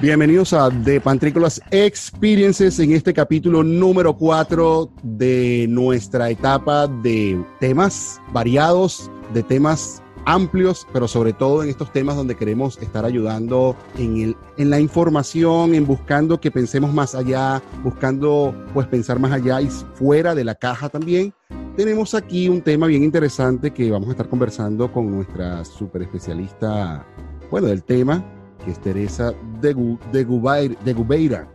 Bienvenidos a The Pantrícolas Experiences en este capítulo número 4 de nuestra etapa de temas variados, de temas amplios, pero sobre todo en estos temas donde queremos estar ayudando en, el, en la información, en buscando que pensemos más allá, buscando pues pensar más allá y fuera de la caja también. Tenemos aquí un tema bien interesante que vamos a estar conversando con nuestra super especialista, bueno, del tema, que es Teresa de, de, de Gubeira.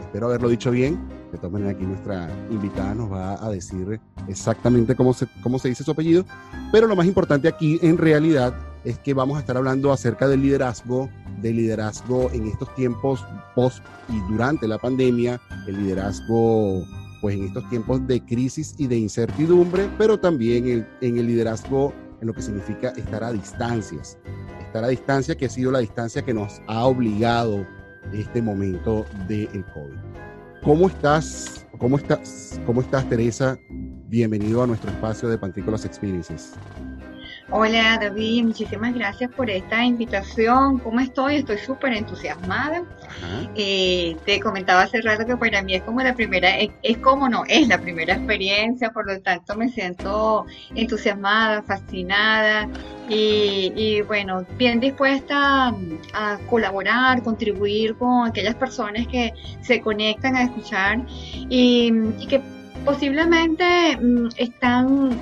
Espero haberlo dicho bien. De todas maneras, aquí nuestra invitada nos va a decir exactamente cómo se, cómo se dice su apellido. Pero lo más importante aquí, en realidad, es que vamos a estar hablando acerca del liderazgo, del liderazgo en estos tiempos post y durante la pandemia, el liderazgo pues en estos tiempos de crisis y de incertidumbre, pero también en, en el liderazgo en lo que significa estar a distancias, estar a distancia, que ha sido la distancia que nos ha obligado este momento del COVID. ¿Cómo estás? ¿Cómo estás? ¿Cómo estás, Teresa? Bienvenido a nuestro espacio de Pantrícolas Experiences. Hola David, muchísimas gracias por esta invitación. ¿Cómo estoy? Estoy súper entusiasmada. Eh, te comentaba hace rato que para mí es como la primera, es, como no, es la primera experiencia, por lo tanto me siento entusiasmada, fascinada y, bueno, bien dispuesta a colaborar, contribuir con aquellas personas que se conectan a escuchar y, y que posiblemente mm, están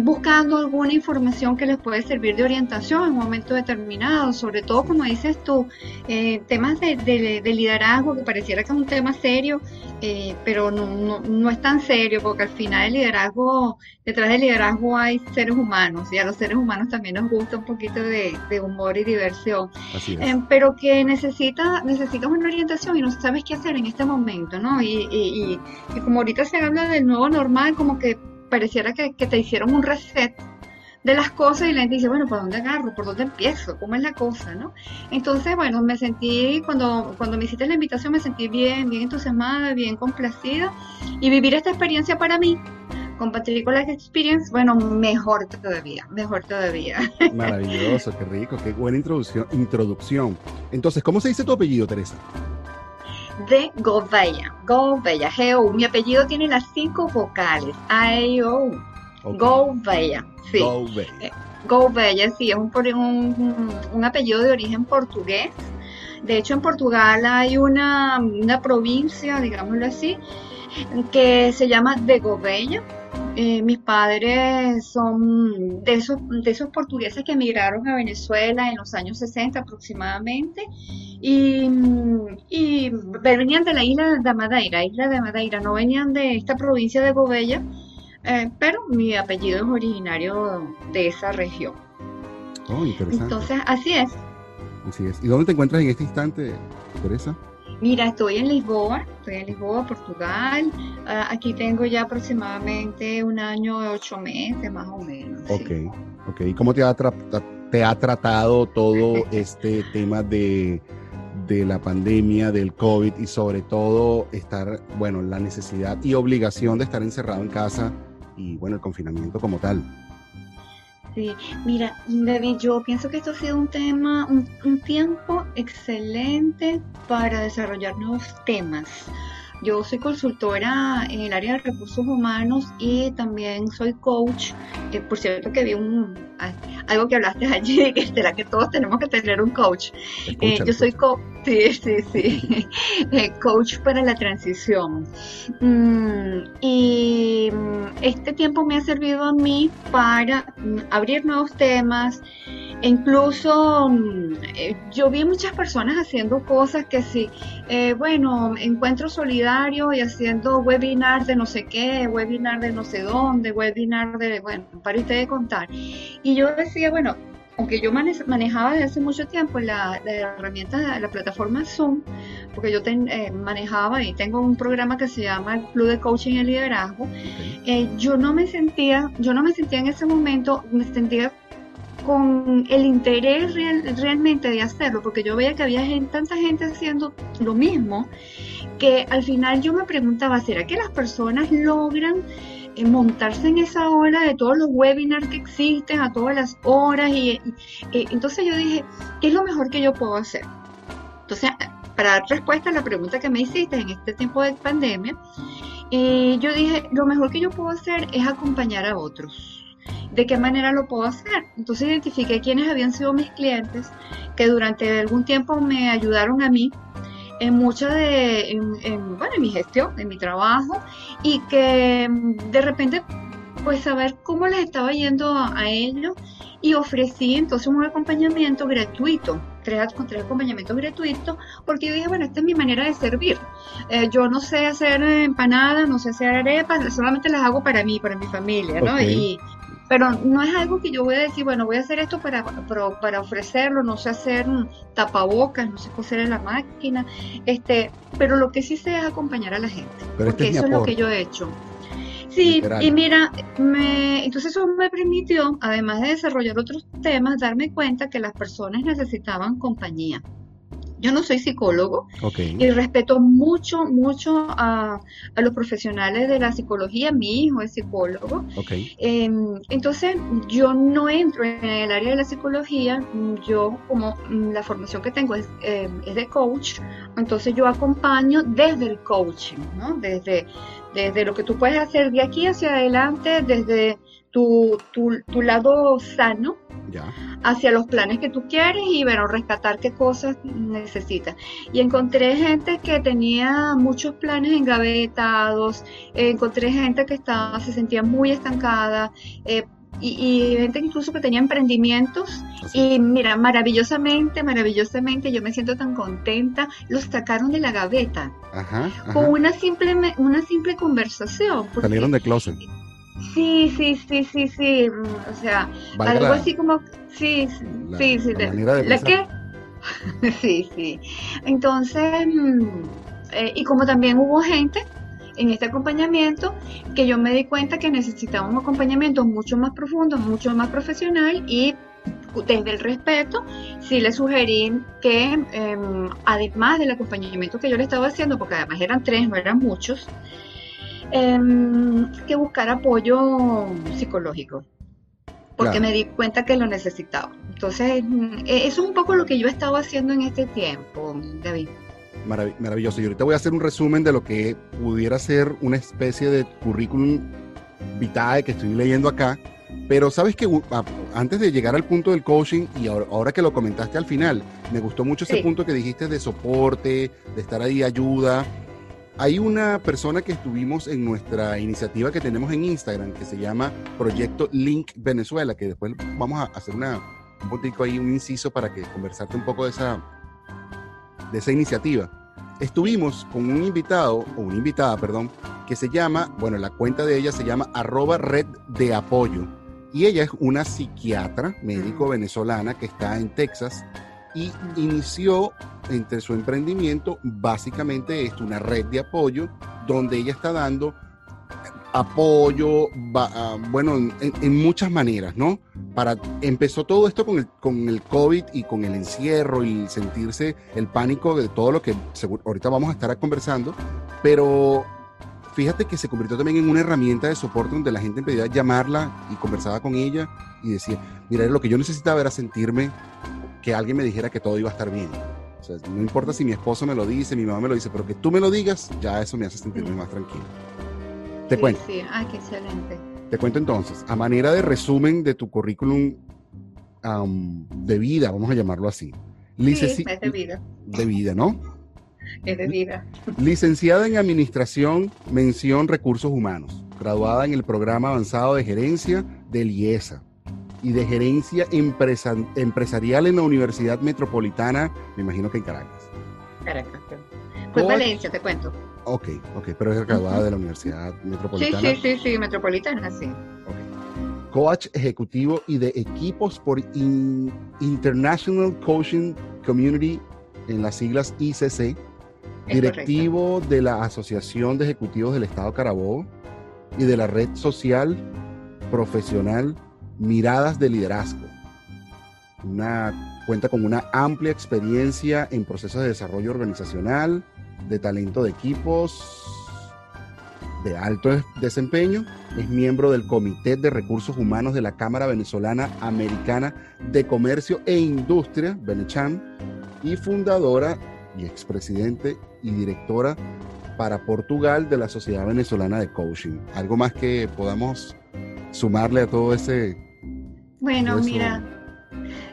buscando alguna información que les puede servir de orientación en un momento determinado, sobre todo como dices tú, eh, temas de, liderazgo que pareciera que es un tema serio, eh, pero no, no, es tan serio porque al final el liderazgo, detrás del liderazgo hay seres humanos y a los seres humanos también nos gusta un poquito de, humor y diversión, eh, pero que necesita, necesitas una orientación y no sabes qué hacer en este momento, ¿no? Y, y, y como ahorita se habla del nuevo normal, como que pareciera que, te hicieron un reset de las cosas y la gente dice, bueno, ¿por dónde agarro? ¿Por dónde empiezo? ¿Cómo es la cosa? ¿no? Entonces, bueno, me sentí, cuando, cuando me hiciste la invitación, me sentí bien, bien entusiasmada, bien complacida y vivir esta experiencia para mí con Patricolas Experience, bueno, mejor todavía, mejor todavía. Maravilloso, qué rico, qué buena introducción. introducción. Entonces, ¿cómo se dice tu apellido, Teresa? De Gouveia. Gouveia, G-O. Mi apellido tiene las cinco vocales. A-E-O. Okay. Gouveia. Sí. Gouveia. Eh, sí, es un, un, apellido de origen portugués. De hecho, en Portugal hay una, una provincia, digámoslo así, que se llama de Gouveia eh, mis padres son de esos, de esos portugueses que emigraron a Venezuela en los años 60 aproximadamente y, venían de la isla de Madeira, isla de Madeira, no venían de esta provincia de Gobella, eh, pero mi apellido es originario de esa región. Oh, interesante. Entonces, así es. Así es. ¿Y dónde te encuentras en este instante, Teresa? Mira, estoy en Lisboa, estoy en Lisboa, Portugal. Ah, aquí tengo ya aproximadamente un año y ocho meses, más o menos. Ok, ok. ¿Y cómo te ha, te ha tratado todo este tema de, de la pandemia, del COVID y sobre todo estar, bueno, la necesidad y obligación de estar encerrado en casa y, bueno, el confinamiento como tal? Sí, mira, David, yo pienso que esto ha sido un tema, un, tiempo excelente para desarrollar nuevos temas. Yo soy consultora en el área de recursos humanos y también soy coach. Eh, por cierto que vi un algo que hablaste allí, que será que todos tenemos que tener un coach. Eh, yo soy coach, sí, sí, sí, eh, coach para la transición. Mm, y mm, este tiempo me ha servido a mí para mm, abrir nuevos temas. Incluso eh, yo vi muchas personas haciendo cosas que sí, bueno, encuentro solidario y haciendo webinar de no sé qué, webinar de no sé dónde, webinar de, bueno, para ustedes contar. Y yo decía, bueno, aunque yo manejaba desde hace mucho tiempo la, la herramienta, la plataforma Zoom, porque yo eh, manejaba y tengo un programa que se llama el Club de Coaching y Liderazgo, eh, yo no me sentía, yo no me sentía en ese momento, me sentía con el interés realmente de hacerlo, porque yo veía que había tanta gente haciendo lo mismo, que al final yo me preguntaba, ¿será que las personas logran montarse en esa hora de todos los webinars que existen a todas las horas y, entonces yo dije, ¿qué es lo mejor que yo puedo hacer? Entonces para dar respuesta a la pregunta que me hiciste en este tiempo de pandemia, eh, yo dije, lo mejor que yo puedo hacer es acompañar a otros. ¿De qué manera lo puedo hacer? Entonces identifiqué quiénes habían sido mis clientes que durante algún tiempo me ayudaron a mí en mucha de, bueno, en mi gestión, en mi trabajo, y que mm, de repente, pues saber cómo les estaba yendo a, ellos y ofrecí entonces un acompañamiento gratuito, tres, tres acompañamientos gratuitos, porque yo dije, bueno, esta es mi manera de servir. Eh, yo no sé hacer empanadas, no sé hacer arepas, solamente las hago para mí, para mi familia, ¿no? Y, pero no es algo que yo voy a decir, bueno, voy a hacer esto para, para, ofrecerlo, no sé hacer tapabocas, no sé coser en la máquina, este, pero lo que sí sé es acompañar a la gente, este porque eso es lo que yo he hecho. Sí, y mira, me, entonces eso me permitió, además de desarrollar otros temas, darme cuenta que las personas necesitaban compañía. Yo no soy psicólogo y respeto mucho, mucho a, los profesionales de la psicología. Mi hijo es psicólogo. Em, entonces, yo no entro en el área de la psicología. Yo, como mm, la formación que tengo es, em, es de coach, entonces yo acompaño desde el coaching, ¿no? Desde, desde lo que tú puedes hacer de aquí hacia adelante, desde tu, tu, lado sano hacia los planes que tú quieres y bueno, rescatar qué cosas necesitas. Y encontré gente que tenía muchos planes engavetados, encontré gente que estaba, se sentía muy estancada. Eh, y, gente incluso que tenía emprendimientos y mira, maravillosamente, maravillosamente, yo me siento tan contenta, los sacaron de la gaveta con una simple, una simple conversación. Salieron de closet. Sí, sí, sí, sí, sí. Mm, o sea, algo así como. Sí, sí, sí. La, qué? sí, sí. Entonces, mm, eh, y como también hubo gente en este acompañamiento que yo me di cuenta que necesitaba un acompañamiento mucho más profundo, mucho más profesional y desde el respeto, sí le sugerí que em, además del acompañamiento que yo le estaba haciendo, porque además eran tres, no eran muchos, Em, que buscar apoyo psicológico, porque me di cuenta que lo necesitaba. Entonces, e, eso es un poco lo que yo he estado haciendo en este tiempo, David. maravilloso. Y ahorita voy a hacer un resumen de lo que pudiera ser una especie de currículum vitae que estoy leyendo acá. Pero sabes que antes de llegar al punto del coaching, y ahora, que lo comentaste al final, me gustó mucho ese punto que dijiste de soporte, de estar ahí ayuda. Hay una persona que estuvimos en nuestra iniciativa que tenemos en Instagram que se llama Proyecto Link Venezuela, que después vamos a hacer una, un poquito ahí, un inciso para que conversarte un poco de esa, de esa iniciativa. Estuvimos con un invitado, o una invitada, perdón, que se llama, bueno, la cuenta de ella se llama arroba red de apoyo. Y ella es una psiquiatra médico venezolana que está en Texas y inició entre su emprendimiento básicamente es una red de apoyo donde ella está dando apoyo, ah, bueno, en, muchas maneras, ¿no? Para, empezó todo esto con el, con el COVID y con el encierro y sentirse el pánico de todo lo que ahorita vamos a estar conversando, pero fíjate que se convirtió también en una herramienta de soporte donde la gente pedía llamarla y conversaba con ella y decía, mira, lo que yo necesitaba era sentirme que alguien me dijera que todo iba a estar bien. O sea, no importa si mi esposo me lo dice, mi mamá me lo dice, pero que tú me lo digas, ya eso me hace sentirme más tranquilo. Te cuento. Sí, ah, qué excelente. Te cuento entonces, a manera de resumen de tu currículum de vida, vamos a llamarlo así. sí, es de vida. De vida, ¿no? Es de vida. Licenciada en Administración, mención Recursos Humanos, graduada en el programa avanzado de gerencia del IESA y de gerencia empresarial en la Universidad Metropolitana, me imagino que en Caracas. Caracas, pues Valencia, te cuento. Ok, ok, pero es graduada de la Universidad Metropolitana. Sí, sí, sí, sí, Metropolitana, sí. Coach ejecutivo y de equipos por International Coaching Community, en las siglas ICC. directivo de la Asociación de Ejecutivos del Estado Carabobo y de la red social profesional Miradas de Liderazgo. Una, cuenta con una amplia experiencia en procesos de desarrollo organizacional, de talento de equipos de alto desempeño. Es miembro del Comité de Recursos Humanos de la Cámara Venezolana Americana de Comercio e Industria, Benecham, y fundadora y expresidente y directora para Portugal de la Sociedad Venezolana de Coaching. ¿Algo más que podamos sumarle a todo ese... Bueno, mira,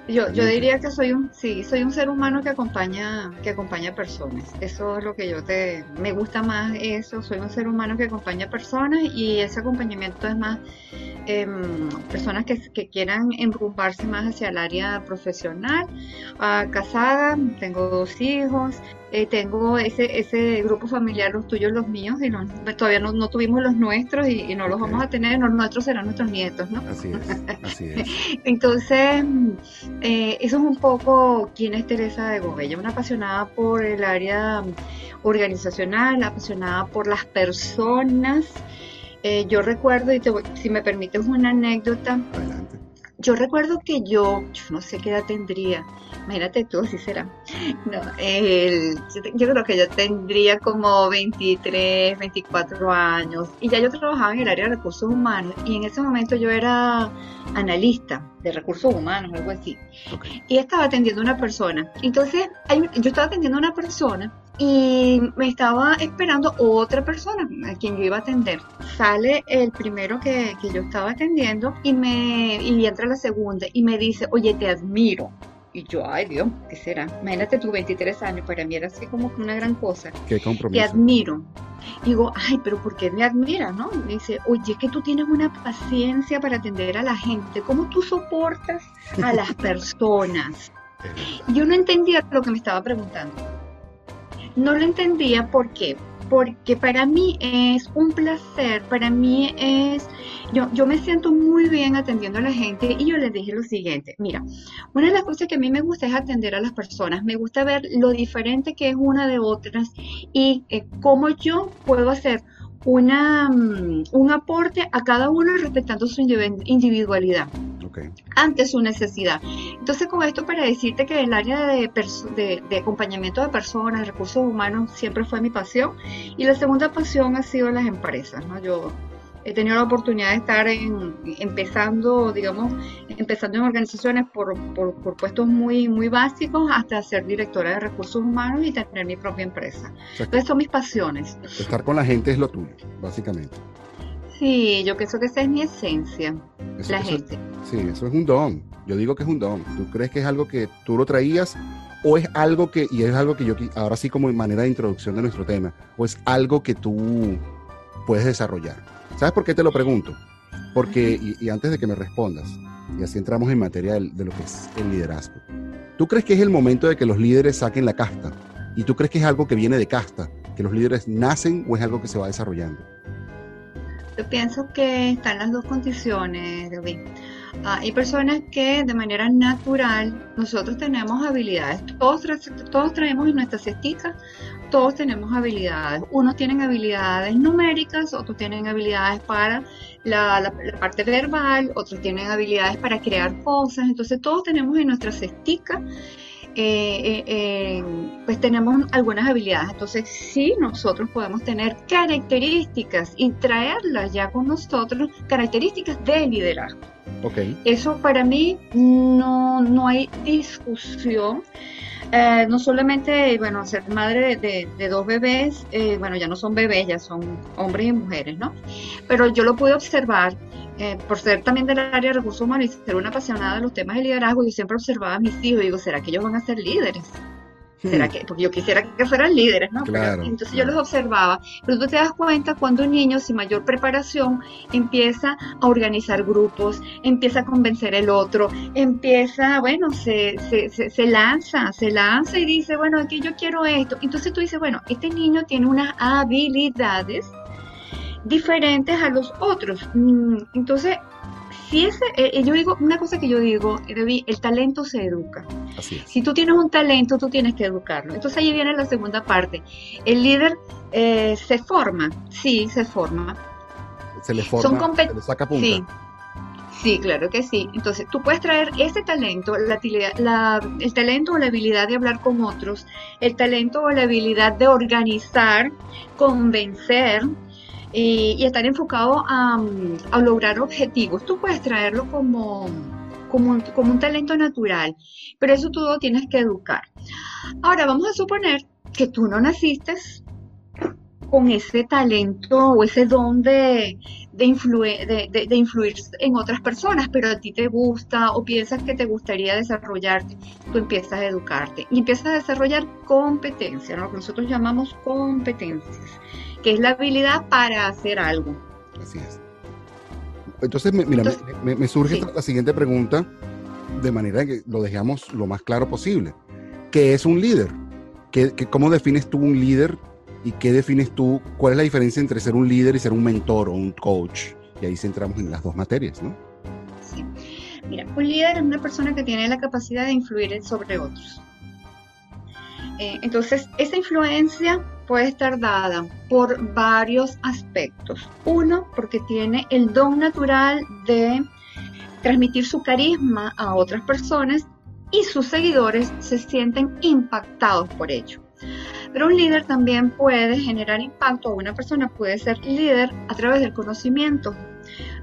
yo, yo diría que soy un, sí, soy un ser humano que acompaña, que acompaña personas. Eso es lo que yo te, me gusta más eso. Soy un ser humano que acompaña personas y ese acompañamiento es más em, personas que, que, quieran enrumbarse más hacia el área profesional. Ah, casada, tengo dos hijos, eh, tengo ese, ese grupo familiar, los tuyos, los míos, y todavía no, no, tuvimos los nuestros y, no los vamos a tener, los nuestros serán nuestros nietos, ¿no? Así es, así es. Entonces, eh, eso es un poco quién es Teresa de Gobella, una apasionada por el área organizacional, apasionada por las personas. Eh, yo recuerdo, y te si me permites una anécdota, Adelante. Yo recuerdo que yo, yo no sé qué edad tendría, imagínate tú, así será. No, el, yo, creo que yo tendría como 23, 24 años y ya yo trabajaba en el área de recursos humanos y en ese momento yo era analista de recursos humanos, algo así. Y estaba atendiendo a una persona. Entonces, yo estaba atendiendo a una persona y me estaba esperando otra persona a quien yo iba a atender. Sale el primero que, que yo estaba atendiendo y me y entra la segunda y me dice, oye, te admiro. Y yo, ay Dios, ¿qué será? Imagínate tú, 23 años, para mí era así como una gran cosa. Qué compromiso. Te admiro. Digo, ay, pero ¿por qué me admiras, no? Me dice, oye, que tú tienes una paciencia para atender a la gente. ¿Cómo tú soportas a las personas? yo no entendía lo que me estaba preguntando. No lo entendía por qué. Porque para mí es un placer, para mí es yo, yo me siento muy bien atendiendo a la gente y yo les dije lo siguiente, mira, una de las cosas que a mí me gusta es atender a las personas, me gusta ver lo diferente que es una de otras y eh, cómo yo puedo hacer una, mm, un aporte a cada uno respetando su individualidad. ante su necesidad. Entonces, con esto para decirte que el área de, de, de, acompañamiento de personas, recursos humanos, siempre fue mi pasión. Y la segunda pasión ha sido las empresas. ¿no? Yo he tenido la oportunidad de estar empezando, digamos, empezando en organizaciones por, por, puestos muy, muy básicos hasta ser directora de recursos humanos y tener mi propia empresa. Entonces son mis pasiones. Estar con la gente es lo tuyo, básicamente. Sí, yo pienso que esa es mi esencia, la gente. sí, eso es un don. Yo digo que es un don. ¿Tú crees que es algo que tú lo traías o es algo que, y es algo que yo, ahora sí como manera de introducción de nuestro tema, o es algo que tú puedes desarrollar? ¿Sabes por qué te lo pregunto? Porque, y, antes de que me respondas, y así entramos en materia de, lo que es el liderazgo, ¿tú crees que es el momento de que los líderes saquen la casta? ¿Y tú crees que es algo que viene de casta? ¿Que los líderes nacen o es algo que se va desarrollando? Yo pienso que están las dos condiciones, David. Ah, hay personas que de manera natural nosotros tenemos habilidades. Todos, todos traemos en nuestra cestica todos tenemos habilidades. Unos tienen habilidades numéricas, otros tienen habilidades para la, parte verbal, otros tienen habilidades para crear cosas. Entonces todos tenemos en nuestra cestica, eh, eh, eh, pues tenemos algunas habilidades. Entonces sí, nosotros podemos tener características y traerlas ya con nosotros, características de liderazgo. Okay. Eso para mí no, no hay discusión. Eh, no solamente, bueno, ser madre de, dos bebés, eh, bueno, ya no son bebés, ya son hombres y mujeres, ¿no? Pero yo lo pude observar, eh, por ser también del área de recursos humanos y ser una apasionada de los temas de liderazgo, yo siempre observaba a mis hijos y digo, ¿será que ellos van a ser líderes? ¿Será hmm. que? Porque yo quisiera que fueran líderes, ¿no? entonces yo los observaba. Pero tú te das cuenta cuando un niño sin mayor preparación empieza a organizar grupos, empieza a convencer el otro, empieza, bueno, se, se, se, lanza, se lanza y dice, bueno, aquí yo quiero esto. Entonces tú dices, bueno, este niño tiene unas habilidades diferentes a los otros. Mm, entonces, si ese, eh, eh, yo digo, una cosa que yo digo, el talento se educa. Si tú tienes un talento, tú tienes que educarlo. Entonces ahí viene la segunda parte. El líder eh, se forma, sí, se forma. Se le forma, se le saca punta. Sí. Sí, claro que sí. Entonces, tú puedes traer ese talento, la, la, el talento o la habilidad de hablar con otros, el talento o la habilidad de organizar, convencer, y, estar enfocado a, lograr objetivos. Tú puedes traerlo como, como un, como un talento natural, pero eso tú tienes que educar. Ahora vamos a suponer que tú no naciste con ese talento o ese don de, de, de, influir en otras personas, pero a ti te gusta o piensas que te gustaría desarrollarte, tú empiezas a educarte y empiezas a desarrollar competencia, lo que nosotros llamamos competencias, que es la habilidad para hacer algo. Así es. Entonces, mira, me, surge la siguiente pregunta de manera que lo dejamos lo más claro posible. ¿Qué es un líder? ¿Qué, cómo defines tú un líder y qué defines tú? ¿Cuál es la diferencia entre ser un líder y ser un mentor o un coach? Y ahí centramos en las dos materias, ¿no? Sí. Mira, un líder es una persona que tiene la capacidad de influir sobre otros. Eh, entonces, esa influencia puede estar dada por varios aspectos. Uno, porque tiene el don natural de transmitir su carisma a otras personas y sus seguidores se sienten impactados por ello. Pero un líder también puede generar impacto o una persona puede ser líder a través del conocimiento.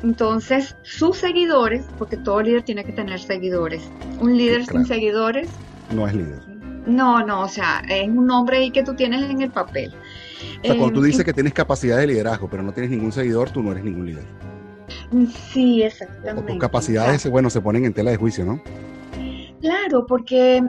Entonces, sus seguidores, porque todo líder tiene que tener seguidores, un líder sin seguidores no es líder no, no, o sea, es un nombre ahí que tú tienes en el papel. O sea, cuando tú em, dices que tienes capacidad de liderazgo, pero no tienes ningún seguidor, tú no eres ningún líder. Sí, exactamente. O tus capacidades, bueno, se ponen en tela de juicio, ¿no? Claro, porque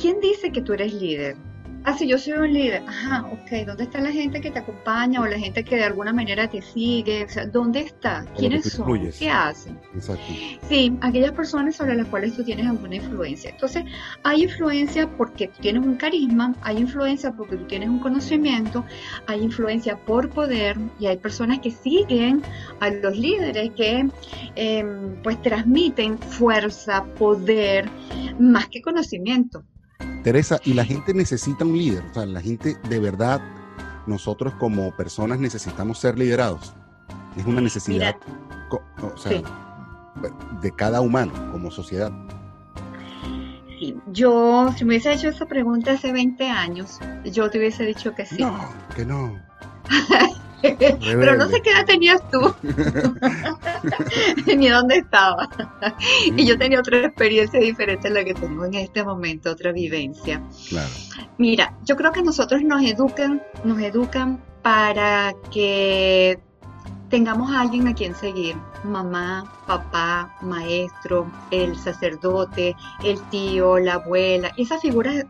¿quién dice que tú eres líder? Ah, si yo soy un líder. Ajá, ok. ¿Dónde está la gente que te acompaña o la gente que de alguna manera te sigue? O sea, ¿dónde está? ¿Quiénes son? ¿Qué hacen? Exacto. Sí, aquellas personas sobre las cuales tú tienes alguna influencia. Entonces, hay influencia porque tú tienes un carisma, hay influencia porque tú tienes un conocimiento, hay influencia por poder y hay personas que siguen a los líderes que em, pues transmiten fuerza, poder, más que conocimiento. Teresa, y la gente necesita un líder, o sea, la gente de verdad, nosotros como personas necesitamos ser liderados. Es una necesidad de cada humano como sociedad. Sí, yo, si me hubiese hecho esa pregunta hace 20 años, yo te hubiese dicho que sí. No, que no. Pero no sé qué edad tenías tú, ni dónde estaba. y yo tenía otra experiencia diferente a la que tengo en este momento, otra vivencia. Mira, yo creo que nosotros nos educan, nos educan para que tengamos a alguien a quien seguir, mamá, papá, maestro, el sacerdote, el tío, la abuela, esas figuras,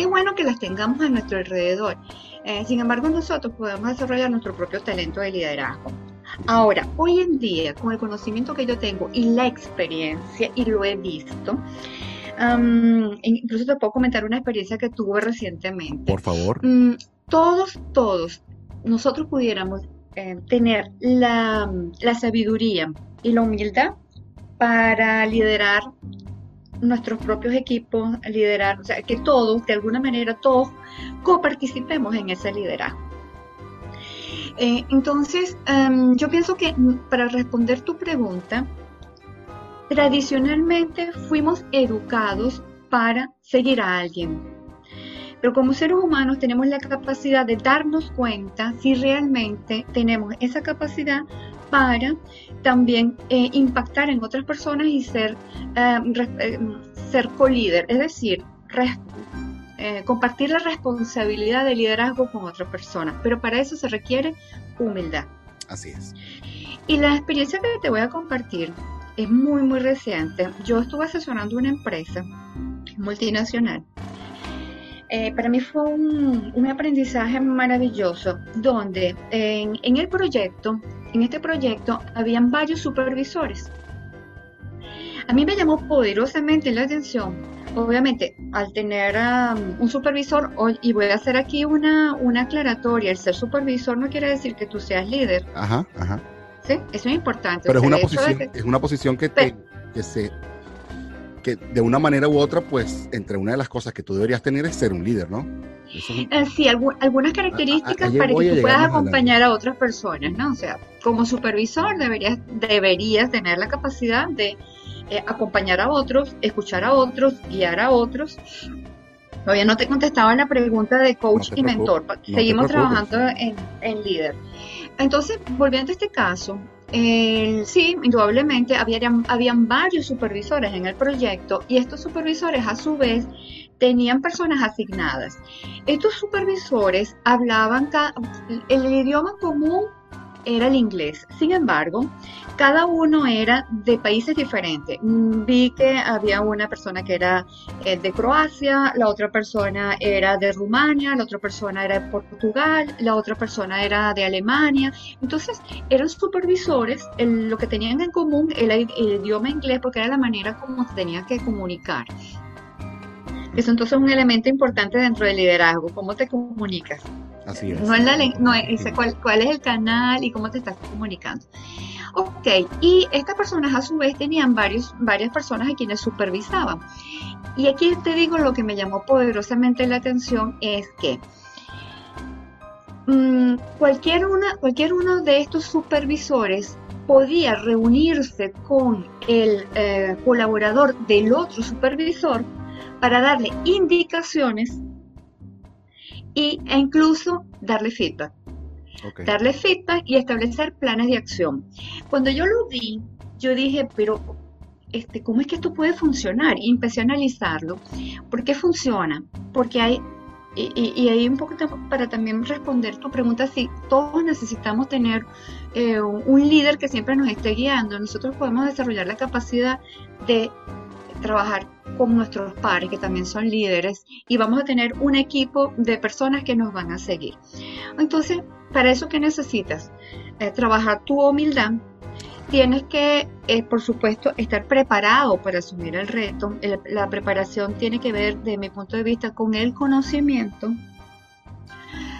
qué bueno que las tengamos a nuestro alrededor. Eh, sin embargo, nosotros podemos desarrollar nuestro propio talento de liderazgo. Ahora, hoy en día, con el conocimiento que yo tengo y la experiencia, y lo he visto, incluso te puedo comentar una experiencia que tuve recientemente. Por favor. Mm, todos, todos, nosotros pudiéramos eh, tener la, la sabiduría y la humildad para liderar nuestros propios equipos, liderar, o sea, que todos, de alguna manera, todos coparticipemos en ese liderazgo. Eh, entonces, em, yo pienso que para responder tu pregunta, tradicionalmente fuimos educados para seguir a alguien. Pero como seres humanos tenemos la capacidad de darnos cuenta si realmente tenemos esa capacidad para también eh, impactar en otras personas y ser, em, em, ser co-líder, es decir, eh, compartir la responsabilidad de liderazgo con otras personas, pero para eso se requiere humildad. Así es. Y la experiencia que te voy a compartir es muy, muy reciente. Yo estuve asesorando una empresa multinacional. Eh, para mí fue un, aprendizaje maravilloso, donde en, en el proyecto, en este proyecto, habían varios supervisores. A mí me llamó poderosamente la atención obviamente, al tener um, un supervisor, y voy a hacer aquí una, una aclaratoria, el ser supervisor no quiere decir que tú seas líder. Ajá, ajá. Sí, eso es importante. Pero es una, posición, que, es una posición que, te, que se que de una manera u otra, pues, entre una de las cosas que tú deberías tener es ser un líder, ¿no? Eh, sí, algunas características para que tú puedas acompañar a otras personas, ¿no? O sea, como supervisor deberías, deberías tener la capacidad de eh, acompañar a otros, escuchar a otros, guiar a otros. Todavía no te contestaba la pregunta de coach y mentor. Seguimos trabajando en, líder. Entonces, volviendo a este caso, sí, indudablemente habían, habían varios supervisores en el proyecto y estos supervisores a su vez tenían personas asignadas. Estos supervisores hablaban el idioma común era el inglés. Sin embargo, cada uno era de países diferentes. Mm, vi que había una persona que era eh, de Croacia, la otra persona era de Rumania, la otra persona era de Portugal, la otra persona era de Alemania. Entonces, eran supervisores, lo que tenían en común era el, idioma inglés porque era la manera como se tenían que comunicar. Eso entonces es un elemento importante dentro del liderazgo, cómo te comunicas. Así es. No es, la, no es cuál, cuál, es el canal y cómo te estás comunicando. Ok, y estas personas a su vez tenían varios, varias personas a quienes supervisaban. Y aquí te digo lo que me llamó poderosamente la atención es que mm, cualquier, una, cualquier uno de estos supervisores podía reunirse con el eh, colaborador del otro supervisor para darle indicaciones e incluso darle feedback. Darle feedback y establecer planes de acción. Cuando yo lo vi, yo dije, pero este, ¿cómo es que esto puede funcionar? Y empecé a analizarlo. ¿Por qué funciona? Porque hay, y, y, ahí un poco para también responder tu pregunta, si todos necesitamos tener eh, un líder que siempre nos esté guiando, nosotros podemos desarrollar la capacidad de trabajar con nuestros pares, que también son líderes, y vamos a tener un equipo de personas que nos van a seguir. Entonces, para eso, ¿qué necesitas? Eh, trabajar tu humildad. Tienes que, eh, por supuesto, estar preparado para asumir el reto. la preparación tiene que ver, de mi punto de vista, con el conocimiento,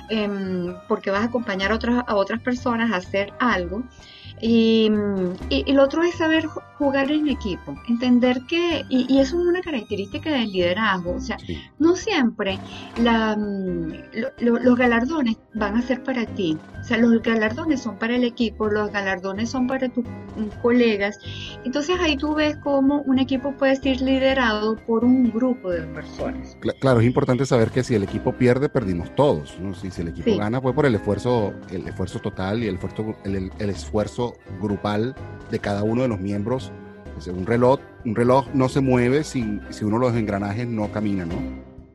em, porque vas a acompañar a otras, a otras personas a hacer algo. Y, y, lo otro es saber jugar en equipo, entender que, y, eso es una característica del liderazgo, o sea, no siempre la, mm, los galardones van a ser para ti, o sea, los galardones son para el equipo, los galardones son para tus mm, colegas, entonces ahí tú ves cómo un equipo puede ser liderado por un grupo de personas. Claro, es importante saber que si el equipo pierde, perdimos todos, ¿no? si, si el equipo gana fue por el esfuerzo, el esfuerzo total y el esfuerzo, el, el esfuerzo grupal de cada uno de los miembros. Un reloj, un reloj no se mueve si, si uno de los engranajes no camina, ¿no?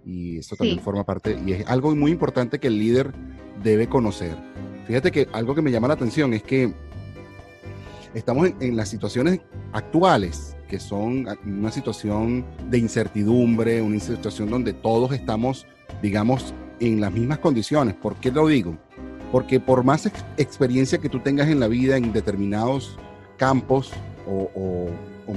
Y eso también forma parte, y es algo muy importante que el líder debe conocer. Fíjate que algo que me llama la atención es que estamos en, las situaciones actuales, que son una situación de incertidumbre, una situación donde todos estamos, digamos, en las mismas condiciones. ¿Por qué lo digo? Porque por más experiencia que tú tengas en la vida en determinados campos o,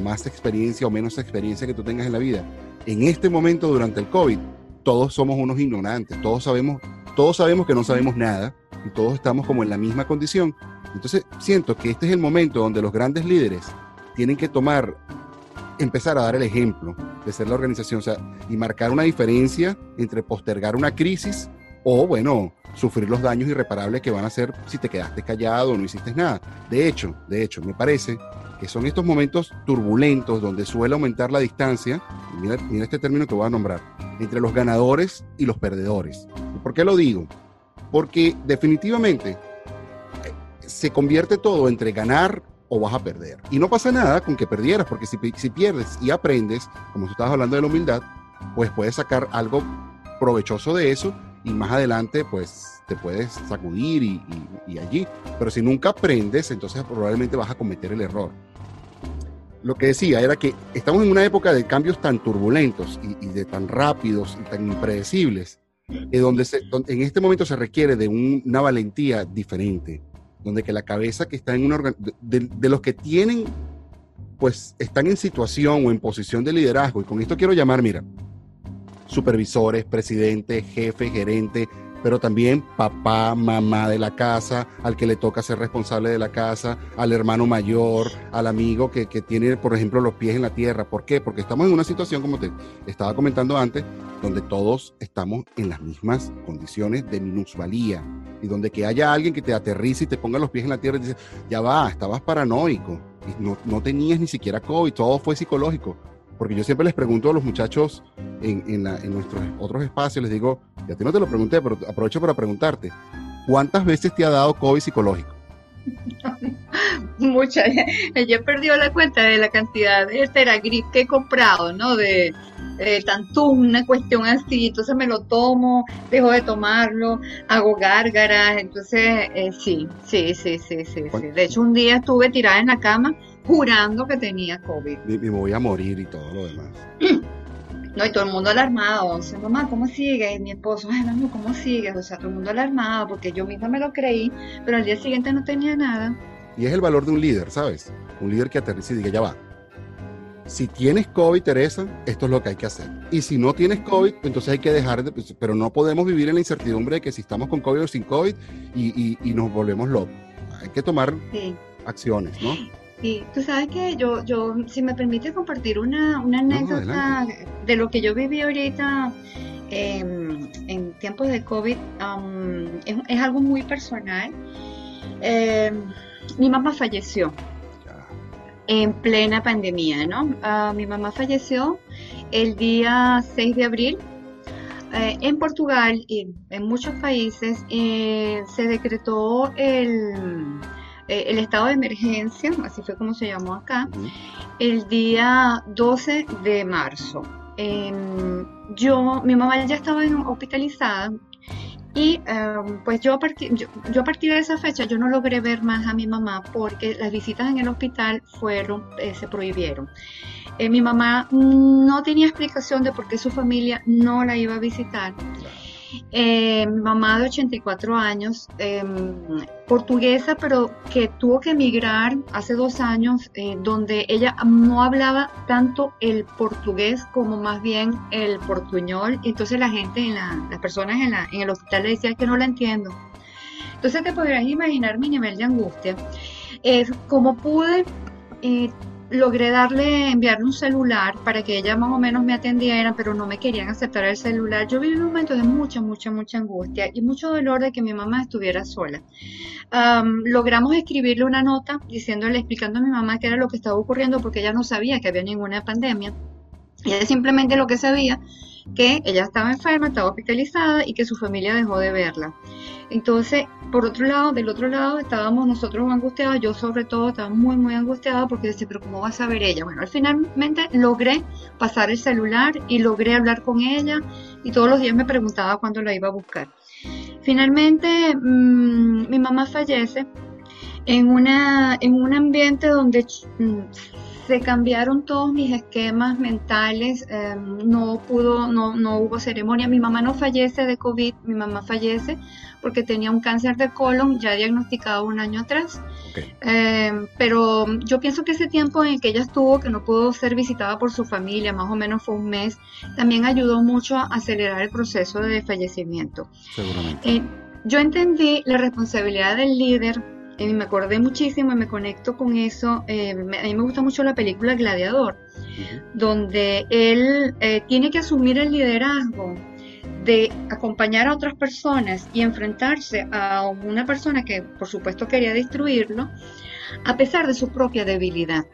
más experiencia o menos experiencia que tú tengas en la vida, en este momento durante el COVID, todos somos unos ignorantes, todos sabemos, todos sabemos que no sabemos nada y todos estamos como en la misma condición. Entonces siento que este es el momento donde los grandes líderes tienen que tomar, empezar a dar el ejemplo de ser la organización, y marcar una diferencia entre postergar una crisis o, bueno, sufrir los daños irreparables que van a ser si te quedaste callado o no hiciste nada. De hecho, de hecho, me parece que son estos momentos turbulentos donde suele aumentar la distancia, mira, mira este término que voy a nombrar, entre los ganadores y los perdedores. ¿Por qué lo digo? Porque definitivamente eh, se convierte todo entre ganar o vas a perder. Y no pasa nada con que perdieras, porque si, si pierdes y aprendes, como tú estabas hablando de la humildad, pues puedes sacar algo provechoso de eso y más adelante pues te puedes sacudir y, allí. Pero si nunca aprendes, entonces probablemente vas a cometer el error. Lo que decía era que estamos en una época de cambios tan turbulentos y, de tan rápidos y tan impredecibles, eh, donde, en este momento se requiere de una valentía diferente, donde que la cabeza que está en una de, de los que tienen, pues están en situación o en posición de liderazgo, y con esto quiero llamar, mira, supervisores, presidente, jefe, gerente, pero también papá, mamá de la casa, al que le toca ser responsable de la casa, al hermano mayor, al amigo que, tiene, por ejemplo, los pies en la tierra. ¿Por qué? Porque estamos en una situación, como te estaba comentando antes, donde todos estamos en las mismas condiciones de minusvalía y donde que haya alguien que te aterrice y te ponga los pies en la tierra y dice, ya va, estabas paranoico, no, no tenías ni siquiera COVID, todo fue psicológico porque yo siempre les pregunto a los muchachos en, nuestros otros espacios, les digo, y a ti no te lo pregunté, pero aprovecho para preguntarte, ¿cuántas veces te ha dado COVID psicológico? mucha. Ella perdió la cuenta de la cantidad de Teragrip que he comprado, ¿no? De, de tanto una cuestión así. Entonces me lo tomo, dejo de tomarlo, hago gárgaras. Entonces, eh, sí, sí, sí, sí, sí, sí. De hecho, un día estuve tirada en la cama jurando que tenía COVID. Y me voy a morir y todo lo demás. No, y todo el mundo alarmado. O sea, mamá, ¿cómo sigues? Mi esposo, ay, mamá, ¿cómo sigues? O sea, todo el mundo alarmado porque yo misma me lo creí, pero al día siguiente no tenía nada. Y es el valor de un líder, ¿sabes? Un líder que aterriza y diga, ya va. Si tienes COVID, Teresa, esto es lo que hay que hacer. Y si no tienes COVID, entonces hay que dejar de... pues, Pero no podemos vivir en la incertidumbre de que si estamos con COVID o sin COVID y, y- y nos volvemos locos. Hay que tomar Sí. acciones, ¿no? Y tú sabes que yo, yo, si me permite compartir una, una No, anécdota de lo que yo viví ahorita em, en tiempos de COVID, es, es algo muy personal. Em, mi mamá falleció en plena pandemia, ¿no? Ah, mi mamá falleció el día 6 de abril. Eh, en Portugal y en muchos países eh, se decretó el, eh, el estado de emergencia, así fue como se llamó acá, el día 12 de marzo. Em, yo, mi mamá ya estaba hospitalizada y em, pues yo a, partir, yo, yo a partir de esa fecha yo no logré ver más a mi mamá porque las visitas en el hospital fueron, eh, se prohibieron. Eh, mi mamá no tenía explicación de por qué su familia no la iba a visitar. Eh, mamá de 84 años, eh, portuguesa, pero que tuvo que emigrar hace dos años, eh, donde ella no hablaba tanto el portugués como más bien el portuñol. Entonces la gente, en la- las personas en, la- en el hospital le decían que no la entiendo. Entonces te podrás imaginar mi nivel de angustia. Como pude, eh, logré darle, enviarle un celular para que ella más o menos me atendiera, pero no me querían aceptar el celular. Yo viví un momento de mucha, mucha, mucha angustia y mucho dolor de que mi mamá estuviera sola. Am, logramos escribirle una nota diciéndole, explicando a mi mamá qué era lo que estaba ocurriendo porque ella no sabía que había ninguna pandemia. Ella simplemente lo que sabía que ella estaba enferma, estaba hospitalizada y que su familia dejó de verla. Entonces, por otro lado, del otro lado estábamos nosotros angustiados, yo sobre todo estaba muy, muy angustiada porque decía, pero ¿cómo va a saber ella? Bueno, al finalmente logré pasar el celular y logré hablar con ella y todos los días me preguntaba cuándo la iba a buscar. Finalmente, mm, mi mamá fallece en, una, en un ambiente donde mm, se cambiaron todos mis esquemas mentales, eh, no pudo, no, no hubo ceremonia. Mi mamá no fallece de COVID, mi mamá fallece porque tenía un cáncer de colon ya diagnosticado un año atrás. Eh, pero yo pienso que ese tiempo en el que ella estuvo, que no pudo ser visitada por su familia, más o menos fue un mes, también ayudó mucho a acelerar el proceso de fallecimiento. Seguramente. Eh, yo entendí la responsabilidad del líder y me acordé muchísimo y me conecto con eso. eh, me- a mí me gusta mucho la película Gladiador, donde él eh, tiene que asumir el liderazgo de acompañar a otras personas y enfrentarse a una persona que por supuesto quería destruirlo, a pesar de su propia debilidad.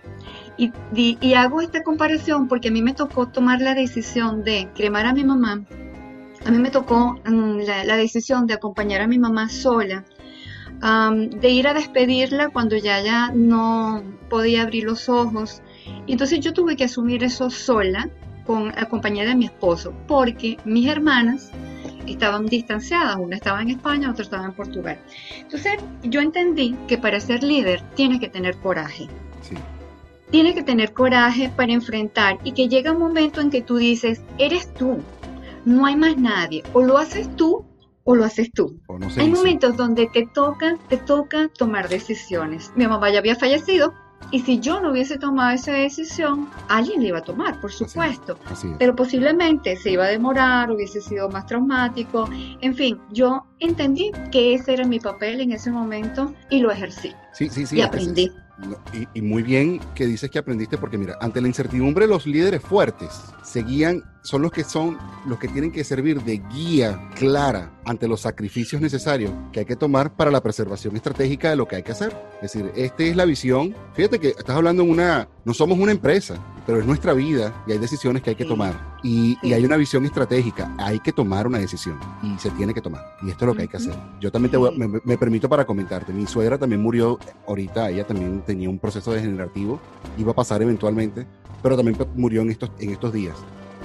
Y, y- y hago esta comparación porque a mí me tocó tomar la decisión de cremar a mi mamá. A mí me tocó mm, la, la decisión de acompañar a mi mamá sola, de ir a despedirla cuando ya ya no podía abrir los ojos. Y entonces yo tuve que asumir eso sola, con acompañada de mi esposo, porque mis hermanas estaban distanciadas, una estaba en España, otra estaba en Portugal. Entonces yo entendí que para ser líder tienes que tener coraje. Sí. Tienes que tener coraje para enfrentar y que llega un momento en que tú dices, eres tú, no hay más nadie, o lo haces tú o lo haces tú. No Hay momentos donde te toca, te toca tomar decisiones. Mi mamá ya había fallecido y si yo no hubiese tomado esa decisión, alguien la iba a tomar, por supuesto. Así es. Pero posiblemente se iba a demorar, hubiese sido más traumático. En fin, yo entendí que ese era mi papel en ese momento y lo ejercí Sí, sí, sí. y aprendí. Y, y muy bien que dices que aprendiste porque mira, ante la incertidumbre los líderes fuertes seguían, son los que son los que tienen que servir de guía clara ante los sacrificios necesarios que hay que tomar para la preservación estratégica de lo que hay que hacer. Es decir, esta es la visión. Fíjate que estás hablando en una, no somos una empresa, pero es nuestra vida y hay decisiones que hay que tomar. Y, hay una visión estratégica. Hay que tomar una decisión y se tiene que tomar. Y esto es lo que hay que hacer. Yo también te me, me, permito para comentarte. Mi suegra también murió ahorita. Ella también tenía un proceso degenerativo. Iba a pasar eventualmente, pero también murió en estos, en estos días.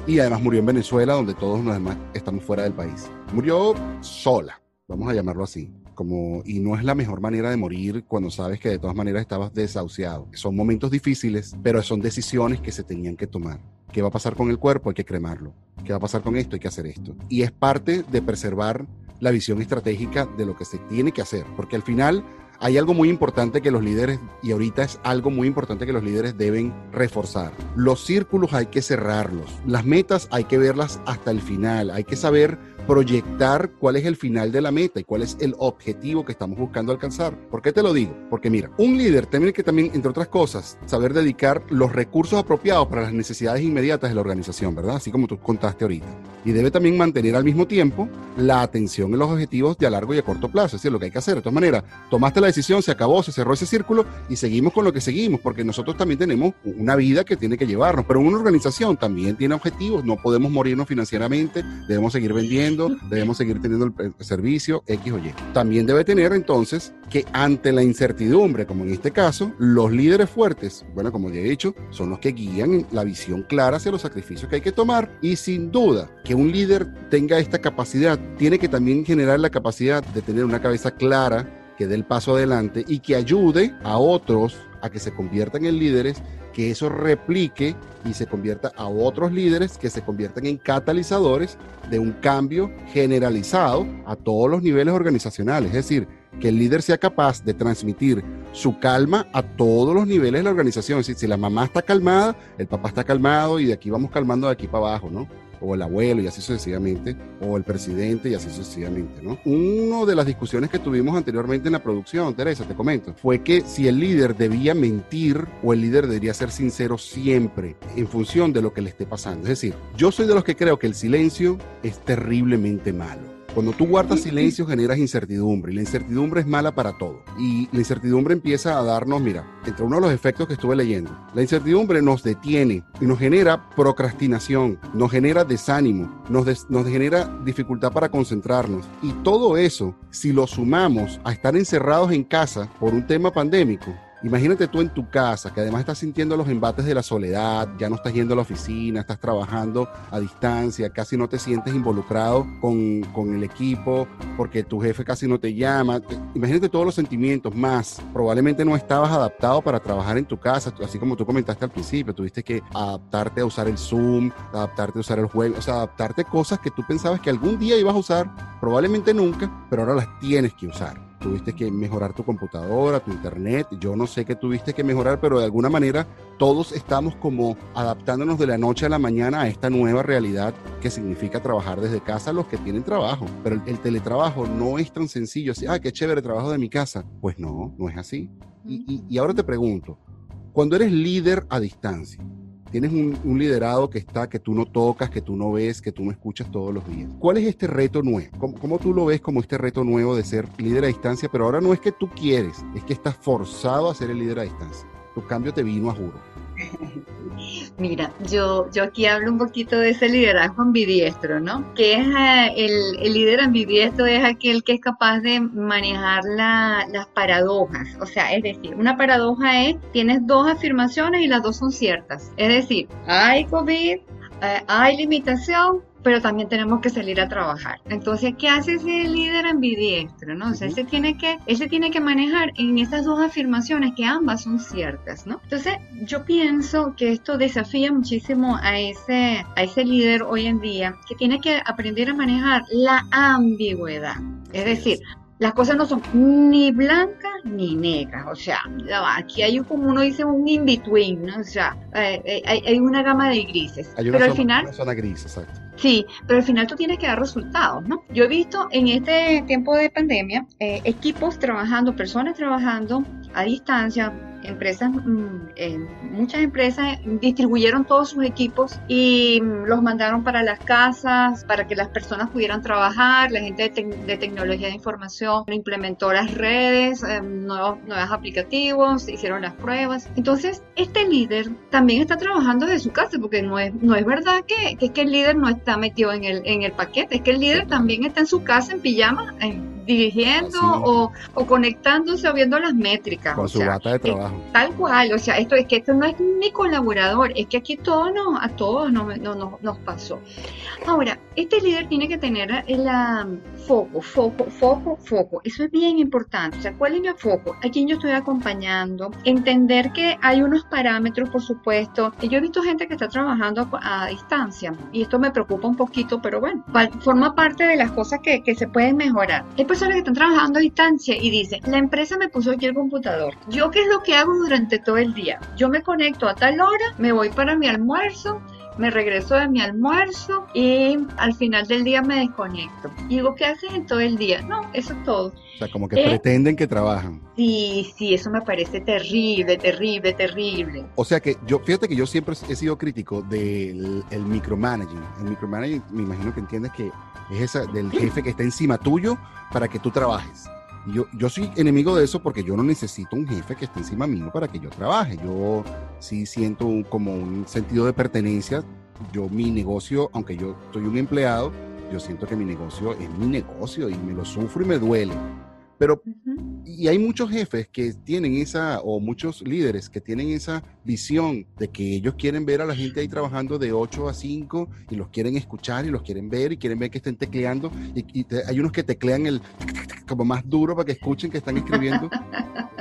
Y además murió en Venezuela, donde todos los demás estamos fuera del país. Murió sola, vamos a llamarlo así como, y no es la mejor manera de morir cuando sabes que de todas maneras estabas desahuciado. Son momentos difíciles, pero son decisiones que se tenían que tomar. ¿Qué va a pasar con el cuerpo? Hay que cremarlo. ¿Qué va a pasar con esto? Hay que hacer esto. Y es parte de preservar la visión estratégica de lo que se tiene que hacer, porque al final hay algo muy importante que los líderes, y ahorita es algo muy importante que los líderes deben reforzar. Los círculos hay que cerrarlos, las metas hay que verlas hasta el final, hay que saber proyectar cuál es el final de la meta y cuál es el objetivo que estamos buscando alcanzar. ¿Por qué te lo digo? Porque mira, un líder tiene que también, entre otras cosas, saber dedicar los recursos apropiados para las necesidades inmediatas de la organización, ¿verdad? Así como tú contaste ahorita. Y debe también mantener al mismo tiempo la atención en los objetivos de a largo y a corto plazo, es decir, lo que hay que hacer. De todas maneras, tomaste la decisión, se acabó, se cerró ese círculo y seguimos con lo que seguimos, porque nosotros también tenemos una vida que tiene que llevarnos, pero una organización también tiene objetivos, no podemos morirnos financieramente, debemos seguir vendiendo debemos seguir teniendo el, servicio X o Y. También debe tener entonces que ante la incertidumbre, como en este caso, los líderes fuertes, bueno, como ya he dicho, son los que guían la visión clara hacia los sacrificios que hay que tomar y sin duda que un líder tenga esta capacidad, tiene que también generar la capacidad de tener una cabeza clara que dé el paso adelante y que ayude a otros a que se conviertan en líderes que eso replique y se convierta a otros líderes que se conviertan en catalizadores de un cambio generalizado a todos los niveles organizacionales. Es decir, que el líder sea capaz de transmitir su calma a todos los niveles de la organización. Es decir, si la mamá está calmada, el papá está calmado y de aquí vamos calmando de aquí para abajo, ¿no? O el abuelo y así sucesivamente, o el presidente y así sucesivamente, ¿no? Una de las discusiones que tuvimos anteriormente en la producción, Teresa, te comento, fue que si el líder debía mentir o el líder debería ser sincero siempre en función de lo que le esté pasando. Es decir, yo soy de los que creo que el silencio es terriblemente malo. Cuando tú guardas silencio generas incertidumbre y la incertidumbre es mala para todo. Y la incertidumbre empieza a darnos, mira, entre uno de los efectos que estuve leyendo, la incertidumbre nos detiene y nos genera procrastinación, nos genera desánimo, nos, nos genera dificultad para concentrarnos. Y todo eso, si lo sumamos a estar encerrados en casa por un tema pandémico, Imagínate tú en tu casa, que además estás sintiendo los embates de la soledad, ya no estás yendo a la oficina, estás trabajando a distancia, casi no te sientes involucrado con, con el equipo, porque tu jefe casi no te llama. Imagínate todos los sentimientos más. Probablemente no estabas adaptado para trabajar en tu casa, así como tú comentaste al principio, tuviste que adaptarte a usar el Zoom, adaptarte a usar el juego, o sea, adaptarte a cosas que tú pensabas que algún día ibas a usar, probablemente nunca, pero ahora las tienes que usar tuviste que mejorar tu computadora, tu internet, yo no sé qué tuviste que mejorar, pero de alguna manera todos estamos como adaptándonos de la noche a la mañana a esta nueva realidad que significa trabajar desde casa los que tienen trabajo. Pero el, teletrabajo no es tan sencillo, así, ah, qué chévere, trabajo de mi casa. Pues no, no es así. y, y ahora te pregunto, cuando eres líder a distancia, Tienes un, liderado que está, que tú no tocas, que tú no ves, que tú no escuchas todos los días. ¿Cuál es este reto nuevo? ¿Cómo, ¿Cómo, tú lo ves como este reto nuevo de ser líder a distancia? Pero ahora no es que tú quieres, es que estás forzado a ser el líder a distancia. Tu cambio te vino a juro. Mira, yo, yo aquí hablo un poquito de ese liderazgo ambidiestro, ¿no? Que es eh, el, el, líder ambidiestro es aquel que es capaz de manejar las paradojas. O sea, es decir, una paradoja es, tienes dos afirmaciones y las dos son ciertas. Es decir, hay COVID, eh, hay limitación, pero también tenemos que salir a trabajar. Entonces, ¿qué hace ese líder ambidiestro? ¿no? O sea, ese tiene que, ese tiene que manejar en estas dos afirmaciones que ambas son ciertas, ¿no? Entonces, yo pienso que esto desafía muchísimo a ese, a ese líder hoy en día que tiene que aprender a manejar la ambigüedad. Es decir, las cosas no son ni blancas ni negras, o sea, aquí hay como uno dice un in-between, ¿no? o sea, eh, eh, hay, una gama de grises. Hay una pero al final, una zona gris, exacto. Sí, pero al final tú tienes que dar resultados, ¿no? Yo he visto en este tiempo de pandemia eh, equipos trabajando, personas trabajando a distancia, empresas, mm, eh, muchas empresas distribuyeron todos sus equipos y mm, los mandaron para las casas, para que las personas pudieran trabajar, la gente de, tecnología de información implementó las redes, eh, nuevos, nuevos aplicativos, hicieron las pruebas. Entonces, este líder también está trabajando de su casa, porque no es, no es verdad que, que, que el líder no está metido en el, en el paquete, es que el líder también está en su casa en pijama, en dirigiendo o, o, conectándose o viendo las métricas. Con su bata de trabajo. tal cual, o sea, esto es que esto no es mi colaborador, es que aquí todo no, a todos no, no, nos pasó. Ahora, este líder tiene que tener el foco, foco, foco, foco. Eso es bien importante. O sea, ¿cuál es mi foco? ¿A quién yo estoy acompañando? Entender que hay unos parámetros, por supuesto. Yo he visto gente que está trabajando a, distancia y esto me preocupa un poquito, pero bueno, forma parte de las cosas que, que se pueden mejorar. Hay personas que están trabajando a distancia y dicen, la empresa me puso aquí el computador. ¿Yo qué es lo que hago durante todo el día? Yo me conecto a tal hora, me voy para mi almuerzo, me regreso de mi almuerzo y al final del día me desconecto. Y digo, ¿qué haces en todo el día? No, eso es todo. O sea, como que pretenden que trabajan. Sí, sí, eso me parece terrible, terrible, terrible. O sea que yo, fíjate que yo siempre he sido crítico del el micromanaging. El micromanaging, me imagino que entiendes que es esa del jefe que está encima tuyo para que tú trabajes. Yo, yo soy enemigo de eso porque yo no necesito un jefe que esté encima mío para que yo trabaje. Yo sí siento como un sentido de pertenencia. Yo mi negocio, aunque yo soy un empleado, yo siento que mi negocio es mi negocio y me lo sufro y me duele. Pero, y hay muchos jefes que tienen esa, o muchos líderes que tienen esa visión de que ellos quieren ver a la gente ahí trabajando de 8 a 5 y los quieren escuchar y los quieren ver y quieren ver que estén tecleando. Y, hay unos que teclean el como más duro para que escuchen que están escribiendo.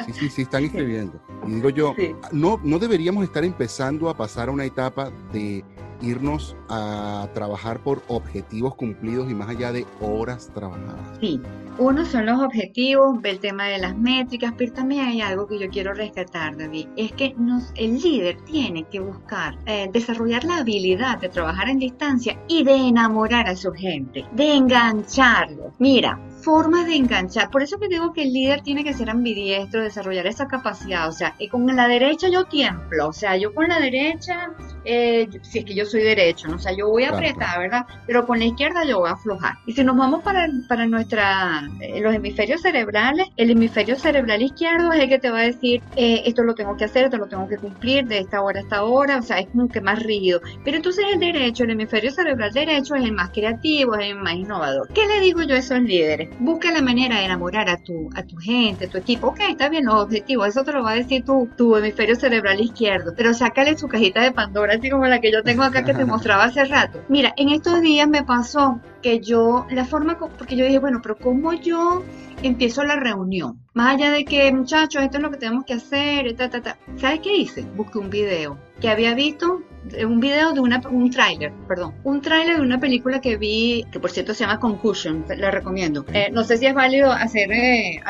Sí, sí, sí, están escribiendo. Y digo yo, no, no deberíamos estar empezando a pasar a una etapa de irnos a trabajar por objetivos cumplidos y más allá de horas trabajadas. Sí, uno son los objetivos, el tema de las métricas, pero también hay algo que yo quiero rescatar, David, es que nos, el líder tiene que buscar eh, desarrollar la habilidad de trabajar en distancia y de enamorar a su gente, de engancharlo. Mira, formas de enganchar. Por eso que digo que el líder tiene que ser ambidiestro, desarrollar esa capacidad. O sea, con la derecha yo tiemplo. O sea, yo con la derecha, eh, si es que yo soy derecho, ¿no? o sea, yo voy a apretar, ¿verdad? Pero con la izquierda yo voy a aflojar. Y si nos vamos para, para nuestra, eh, los hemisferios cerebrales, el hemisferio cerebral izquierdo es el que te va a decir, eh, esto lo tengo que hacer, esto lo tengo que cumplir de esta hora a esta hora. O sea, es como que más rígido. Pero entonces el derecho, el hemisferio cerebral derecho es el más creativo, es el más innovador. ¿Qué le digo yo a esos líderes? Busca la manera de enamorar a tu, a tu gente, a tu equipo. Ok, está bien los objetivos, eso te lo va a decir tu, tu hemisferio cerebral izquierdo, pero sácale su cajita de Pandora, así como la que yo tengo acá que te mostraba hace rato. Mira, en estos días me pasó que yo, la forma, porque yo dije, bueno, pero ¿cómo yo empiezo la reunión? Más allá de que, muchachos, esto es lo que tenemos que hacer, ta, ta, ta. ¿sabes qué hice? Busqué un video que había visto un video de una, un tráiler, perdón, un tráiler de una película que vi, que por cierto se llama Concussion, la recomiendo. Eh, no sé si es válido hacer, eh,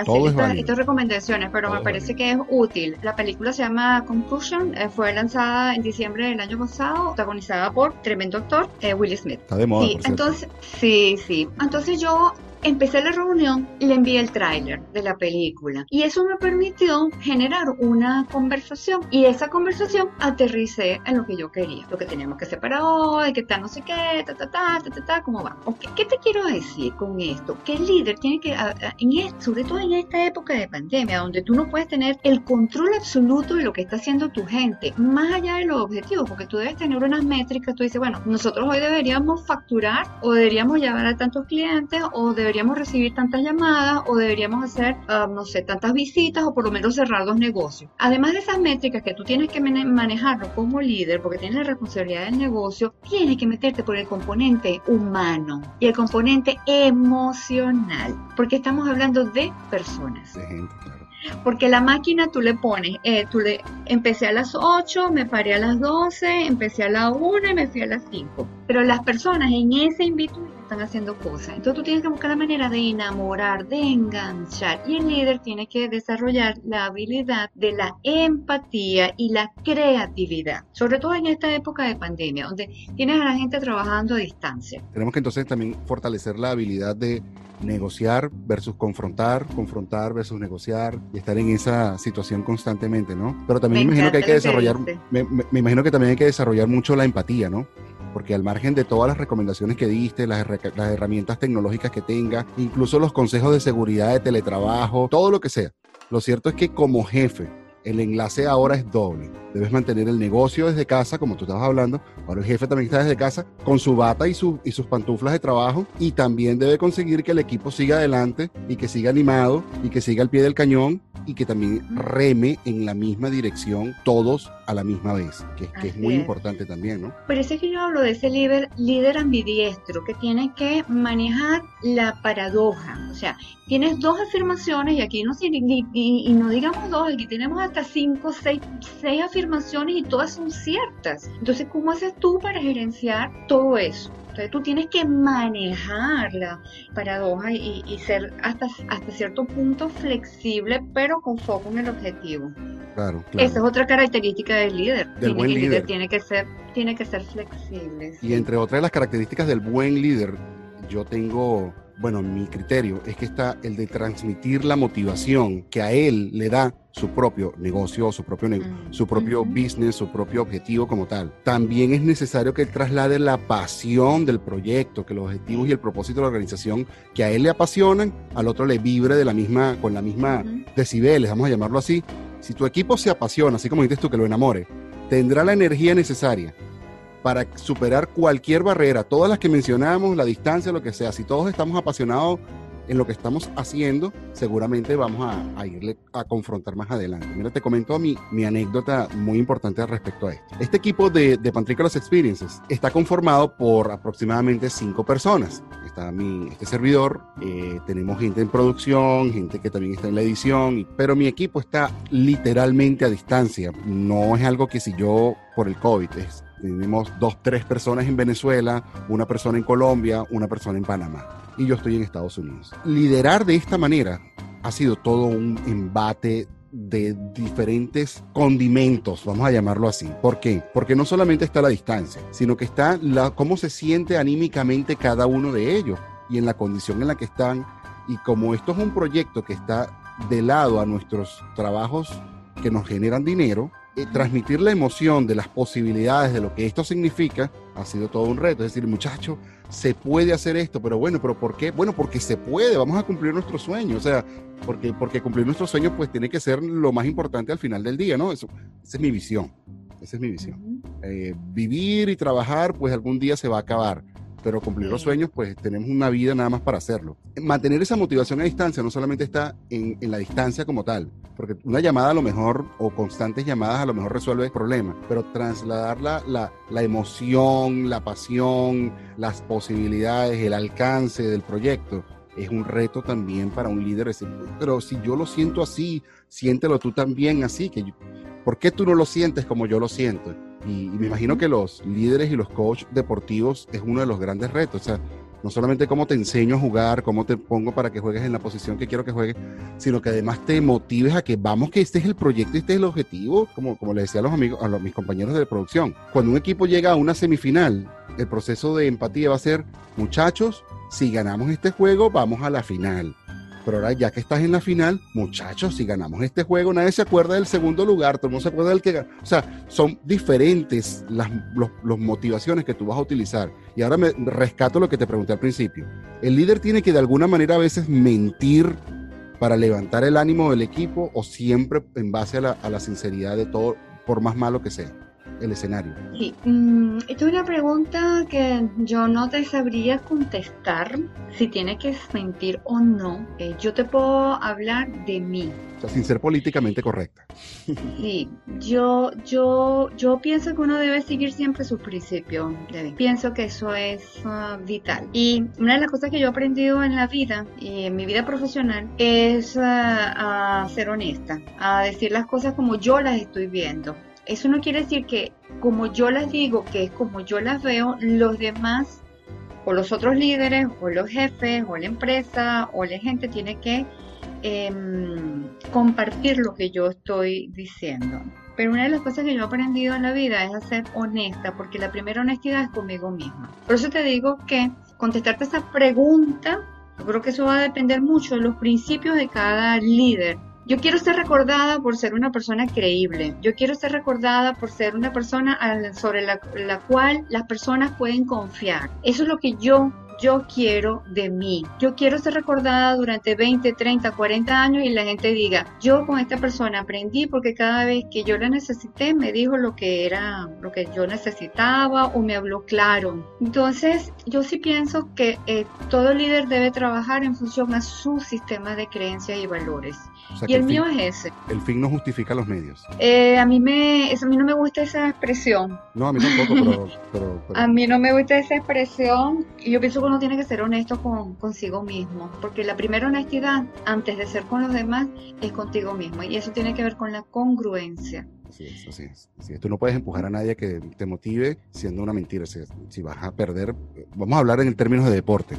estas, recomendaciones, pero me parece que es útil. La película se llama Concussion, eh, fue lanzada en diciembre del año pasado, protagonizada por tremendo actor Will Smith. Está de moda. Sí, entonces, sí, sí. Entonces yo empecé la reunión le envié el tráiler de la película. Y eso me permitió generar una conversación. Y esa conversación aterricé en lo que yo quería. Lo que teníamos que para hoy, que tal no sé qué, ta, ta, ta, ta, ta, ta, cómo va. ¿Qué te quiero decir con esto? Que el líder tiene que, en sobre todo en esta época de pandemia, donde tú no puedes tener el control absoluto de lo que está haciendo tu gente, más allá de los objetivos, porque tú debes tener unas métricas, tú dices, bueno, nosotros hoy deberíamos facturar o deberíamos llevar a tantos clientes o deberíamos deberíamos recibir tantas llamadas o deberíamos hacer, ah, no sé, tantas visitas o por lo menos cerrar los negocios. Además de esas métricas que tú tienes que manejarlo como líder porque tienes la responsabilidad del negocio, tienes que meterte por el componente humano y el componente emocional, porque estamos hablando de personas. Porque la máquina tú le pones, eh, tú le empecé a las 8, me paré a las 12, empecé a las 1 y me fui a las 5. Pero las personas en ese in están haciendo cosas. Entonces tú tienes que buscar la manera de enamorar, de enganchar. Y el líder tiene que desarrollar la habilidad de la empatía y la creatividad. Sobre todo en esta época de pandemia, donde tienes a la gente trabajando a distancia. Tenemos que entonces también fortalecer la habilidad de negociar versus confrontar, confrontar versus negociar y estar en esa situación constantemente, ¿no? Pero también me, imagino que hay que desarrollar, me, imagino que también hay que desarrollar mucho la empatía, ¿no? Porque al margen de todas las recomendaciones que diste, las, las herramientas tecnológicas que tenga, incluso los consejos de seguridad de teletrabajo, todo lo que sea, lo cierto es que como jefe, el enlace ahora es doble. Debes mantener el negocio desde casa, como tú estabas hablando. Ahora el jefe también está desde casa con su bata y, y sus pantuflas de trabajo. Y también debe conseguir que el equipo siga adelante y que siga animado y que siga al pie del cañón y que también reme en la misma dirección todos a la misma vez, que, es muy importante también, ¿no? Por eso es que yo hablo de ese líder, líder ambidiestro que tiene que manejar la paradoja. O sea, tienes dos afirmaciones y aquí no, y, y, no digamos dos, aquí tenemos hasta cinco, seis, seis afirmaciones y todas son ciertas. Entonces, ¿cómo haces tú para gerenciar todo eso? Entonces tú tienes que manejar la paradoja y, ser hasta, hasta cierto punto flexible, pero con foco en el objetivo. Claro, claro. Esa es otra característica del líder. Del buen líder. Tiene que ser, tiene que ser flexible. Y entre otras de las características del buen líder, yo tengo bueno, mi criterio es que está el de transmitir la motivación que a él le da su propio negocio, su propio, mm. su propio business, su propio objetivo como tal. También es necesario que él traslade la pasión del proyecto, que los objetivos y el propósito de la organización que a él le apasionan, al otro le vibre de la misma, con la misma decibeles, vamos a llamarlo así. Si tu equipo se apasiona, así como dices tú, que lo enamore, tendrá la energía necesaria para superar cualquier barrera, todas las que mencionamos, la distancia, lo que sea, si todos estamos apasionados en lo que estamos haciendo, seguramente vamos a, irle a confrontar más adelante. Mira, te comento mi, mi anécdota muy importante respecto a esto. Este equipo de, de Pantricolas Experiences está conformado por aproximadamente cinco personas. Está mi, este servidor, eh, tenemos gente en producción, gente que también está en la edición, pero mi equipo está literalmente a distancia. No es algo que si yo por el COVID, es tenemos dos, tres personas en Venezuela, una persona en Colombia, una persona en Panamá. Y yo estoy en Estados Unidos. Liderar de esta manera ha sido todo un embate de diferentes condimentos, vamos a llamarlo así. ¿Por qué? Porque no solamente está la distancia, sino que está la, cómo se siente anímicamente cada uno de ellos y en la condición en la que están. Y como esto es un proyecto que está de lado a nuestros trabajos que nos generan dinero, transmitir la emoción de las posibilidades de lo que esto significa ha sido todo un reto. Es decir, muchachos, se puede hacer esto, pero bueno, ¿pero por qué? Bueno, porque se puede, vamos a cumplir nuestro sueño. O sea, porque, porque cumplir nuestro sueño pues tiene que ser lo más importante al final del día, ¿no? Eso, esa es mi visión. Esa es mi visión. Eh, vivir y trabajar, pues algún día se va a acabar pero cumplir los sueños, pues tenemos una vida nada más para hacerlo. Mantener esa motivación a distancia no solamente está en, la distancia como tal, porque una llamada a lo mejor, o constantes llamadas a lo mejor resuelve el problema, pero trasladar la, la, emoción, la pasión, las posibilidades, el alcance del proyecto, es un reto también para un líder. pero si yo lo siento así, siéntelo tú también así. Que ¿Por qué tú no lo sientes como yo lo siento? Y, me imagino que los líderes y los coaches deportivos es uno de los grandes retos. O sea, no solamente cómo te enseño a jugar, cómo te pongo para que juegues en la posición que quiero que juegues, sino que además te motives a que vamos, que este es el proyecto, este es el objetivo, como, como les decía a los amigos, a los, mis compañeros de producción. Cuando un equipo llega a una semifinal, el proceso de empatía va a ser, muchachos, si ganamos este juego, vamos a la final. Pero ahora ya que estás en la final, muchachos, si ganamos este juego, nadie se acuerda del segundo lugar, todo el mundo se acuerda del que ganó. O sea, son diferentes las los, motivaciones que tú vas a utilizar. Y ahora me rescato lo que te pregunté al principio. El líder tiene que de alguna manera a veces mentir para levantar el ánimo del equipo o siempre en base a la, a la sinceridad de todo, por más malo que sea el escenario? Sí, esta es una pregunta que yo no te sabría contestar si tiene que mentir o no. Eh, yo te puedo hablar de mí. O sea, sin ser políticamente correcta. Sí, yo, yo, yo pienso que uno debe seguir siempre sus principios. Pienso que eso es uh, vital. Y una de las cosas que yo he aprendido en la vida y en mi vida profesional es uh, a ser honesta, a decir las cosas como yo las estoy viendo eso no quiere decir que como yo las digo, que es como yo las veo, los demás o los otros líderes, o los jefes, o la empresa, o la gente tiene que em, compartir lo que yo estoy diciendo. Pero una de las cosas que yo he aprendido en la vida es a ser honesta, porque la primera honestidad es conmigo misma. Por eso te digo que contestarte esa pregunta, yo creo que eso va a depender mucho de los principios de cada líder. Yo quiero ser recordada por ser una persona creíble. Yo quiero ser recordada por ser una persona sobre la, la cual las personas pueden confiar. Eso es lo que yo yo quiero de mí. Yo quiero ser recordada durante 20, 30, 40 años y la gente diga, yo con esta persona aprendí porque cada vez que yo la necesité me dijo lo que era, lo que yo necesitaba o me habló claro. Entonces, yo sí pienso que eh, todo líder debe trabajar en función a su sistema de creencias y valores. Y el, mío es ese. El fin no justifica los medios. Eh, a mí me, a mí no me gusta esa expresión. No, a mí tampoco, pero, A mí no me gusta esa expresión y yo pienso que uno tiene que ser honesto con consigo mismo, porque la primera honestidad, antes de ser con los demás, es contigo mismo. Y eso tiene que ver con la congruencia. Así es, así es. Tú no puedes empujar a nadie que te motive siendo una mentira. si vas a perder, vamos a hablar en términos de deporte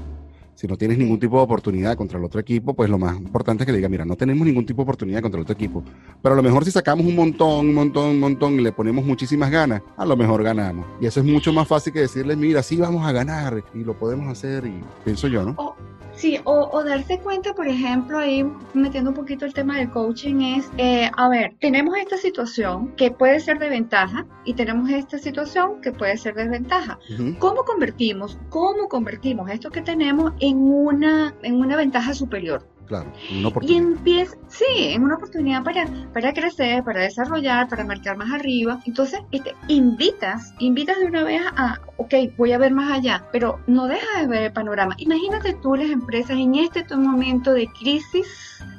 si no tienes ningún tipo de oportunidad contra el otro equipo, pues lo más importante es que diga, mira, no tenemos ningún tipo de oportunidad contra el otro equipo. Pero a lo mejor si sacamos un montón, un montón, un montón y le ponemos muchísimas ganas, a lo mejor ganamos. Y eso es mucho más fácil que decirle, mira, sí vamos a ganar y lo podemos hacer y pienso yo, ¿no? Sí, o, darse cuenta, por ejemplo, ahí metiendo un poquito el tema del coaching es, eh, a ver, tenemos esta situación que puede ser de ventaja y tenemos esta situación que puede ser de desventaja. ¿Cómo convertimos, cómo convertimos esto que tenemos en una, en una ventaja superior? Claro, una oportunidad. Y empieza, sí, en una oportunidad para, para crecer, para desarrollar, para marcar más arriba. Entonces, este, invitas, invitas de una vez a, ok, voy a ver más allá, pero no deja de ver el panorama. Imagínate tú las empresas en este momento de crisis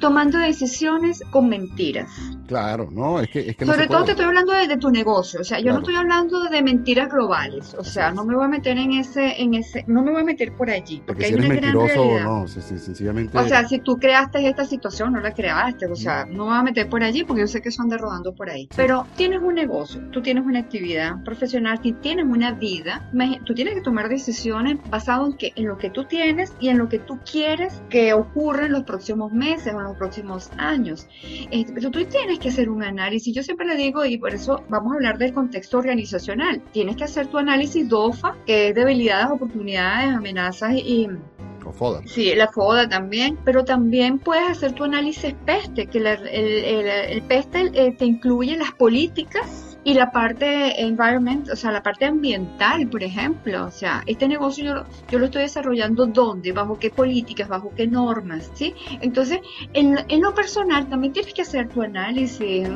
tomando decisiones con mentiras. Claro, no, es que... Es que Sobre todo te estoy hablando de, tu negocio, o sea, yo no estoy hablando de mentiras globales, o sea, no me voy a meter en ese, en ese, no me voy a meter por allí, porque, hay una mentiroso gran no, sencillamente... O sea, si tú creaste esta situación, no la creaste, o sea, no me voy a meter por allí porque yo sé que son de rodando por ahí, pero tienes un negocio, tú tienes una actividad profesional, tú tienes una vida, tú tienes que tomar decisiones basadas en, que, en lo que tú tienes y en lo que tú quieres que ocurra en los próximos meses o en los próximos años. Este, pero tú tienes que hacer un análisis. Yo siempre le digo, y por eso vamos a hablar del contexto organizacional. Tienes que hacer tu análisis DOFA, que es debilidades, oportunidades, amenazas y, o FODA. Sí, la FODA también, pero también puedes hacer tu análisis PESTE, que el, el, PESTE eh, te incluye las políticas y la parte environment, o sea, la parte ambiental, por ejemplo, o sea, este negocio yo, yo lo estoy desarrollando dónde, bajo qué políticas, bajo qué normas, ¿sí? Entonces, en, en lo personal también tienes que hacer tu análisis,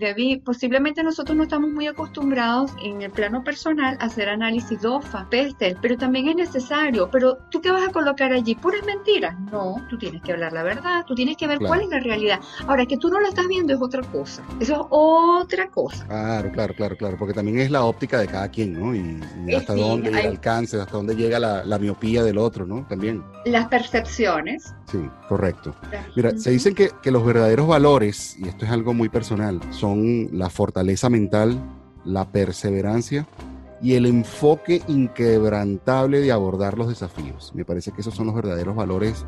David. Posiblemente nosotros no estamos muy acostumbrados en el plano personal a hacer análisis DOFA, PESTEL, pero también es necesario. Pero tú qué vas a colocar allí, puras mentiras. No, tú tienes que hablar la verdad, tú tienes que ver cuál es la realidad. Ahora, que tú no lo estás viendo es otra cosa. Eso es otra cosa. Ah, Claro, claro, claro, porque también es la óptica de cada quien, ¿no? Y, hasta dónde llega el alcance, hasta dónde llega la, miopía del otro, ¿no? También. Las percepciones. Sí, correcto. Mira, se dicen que, que los verdaderos valores, y esto es algo muy personal, son la fortaleza mental, la perseverancia y el enfoque inquebrantable de abordar los desafíos. Me parece que esos son los verdaderos valores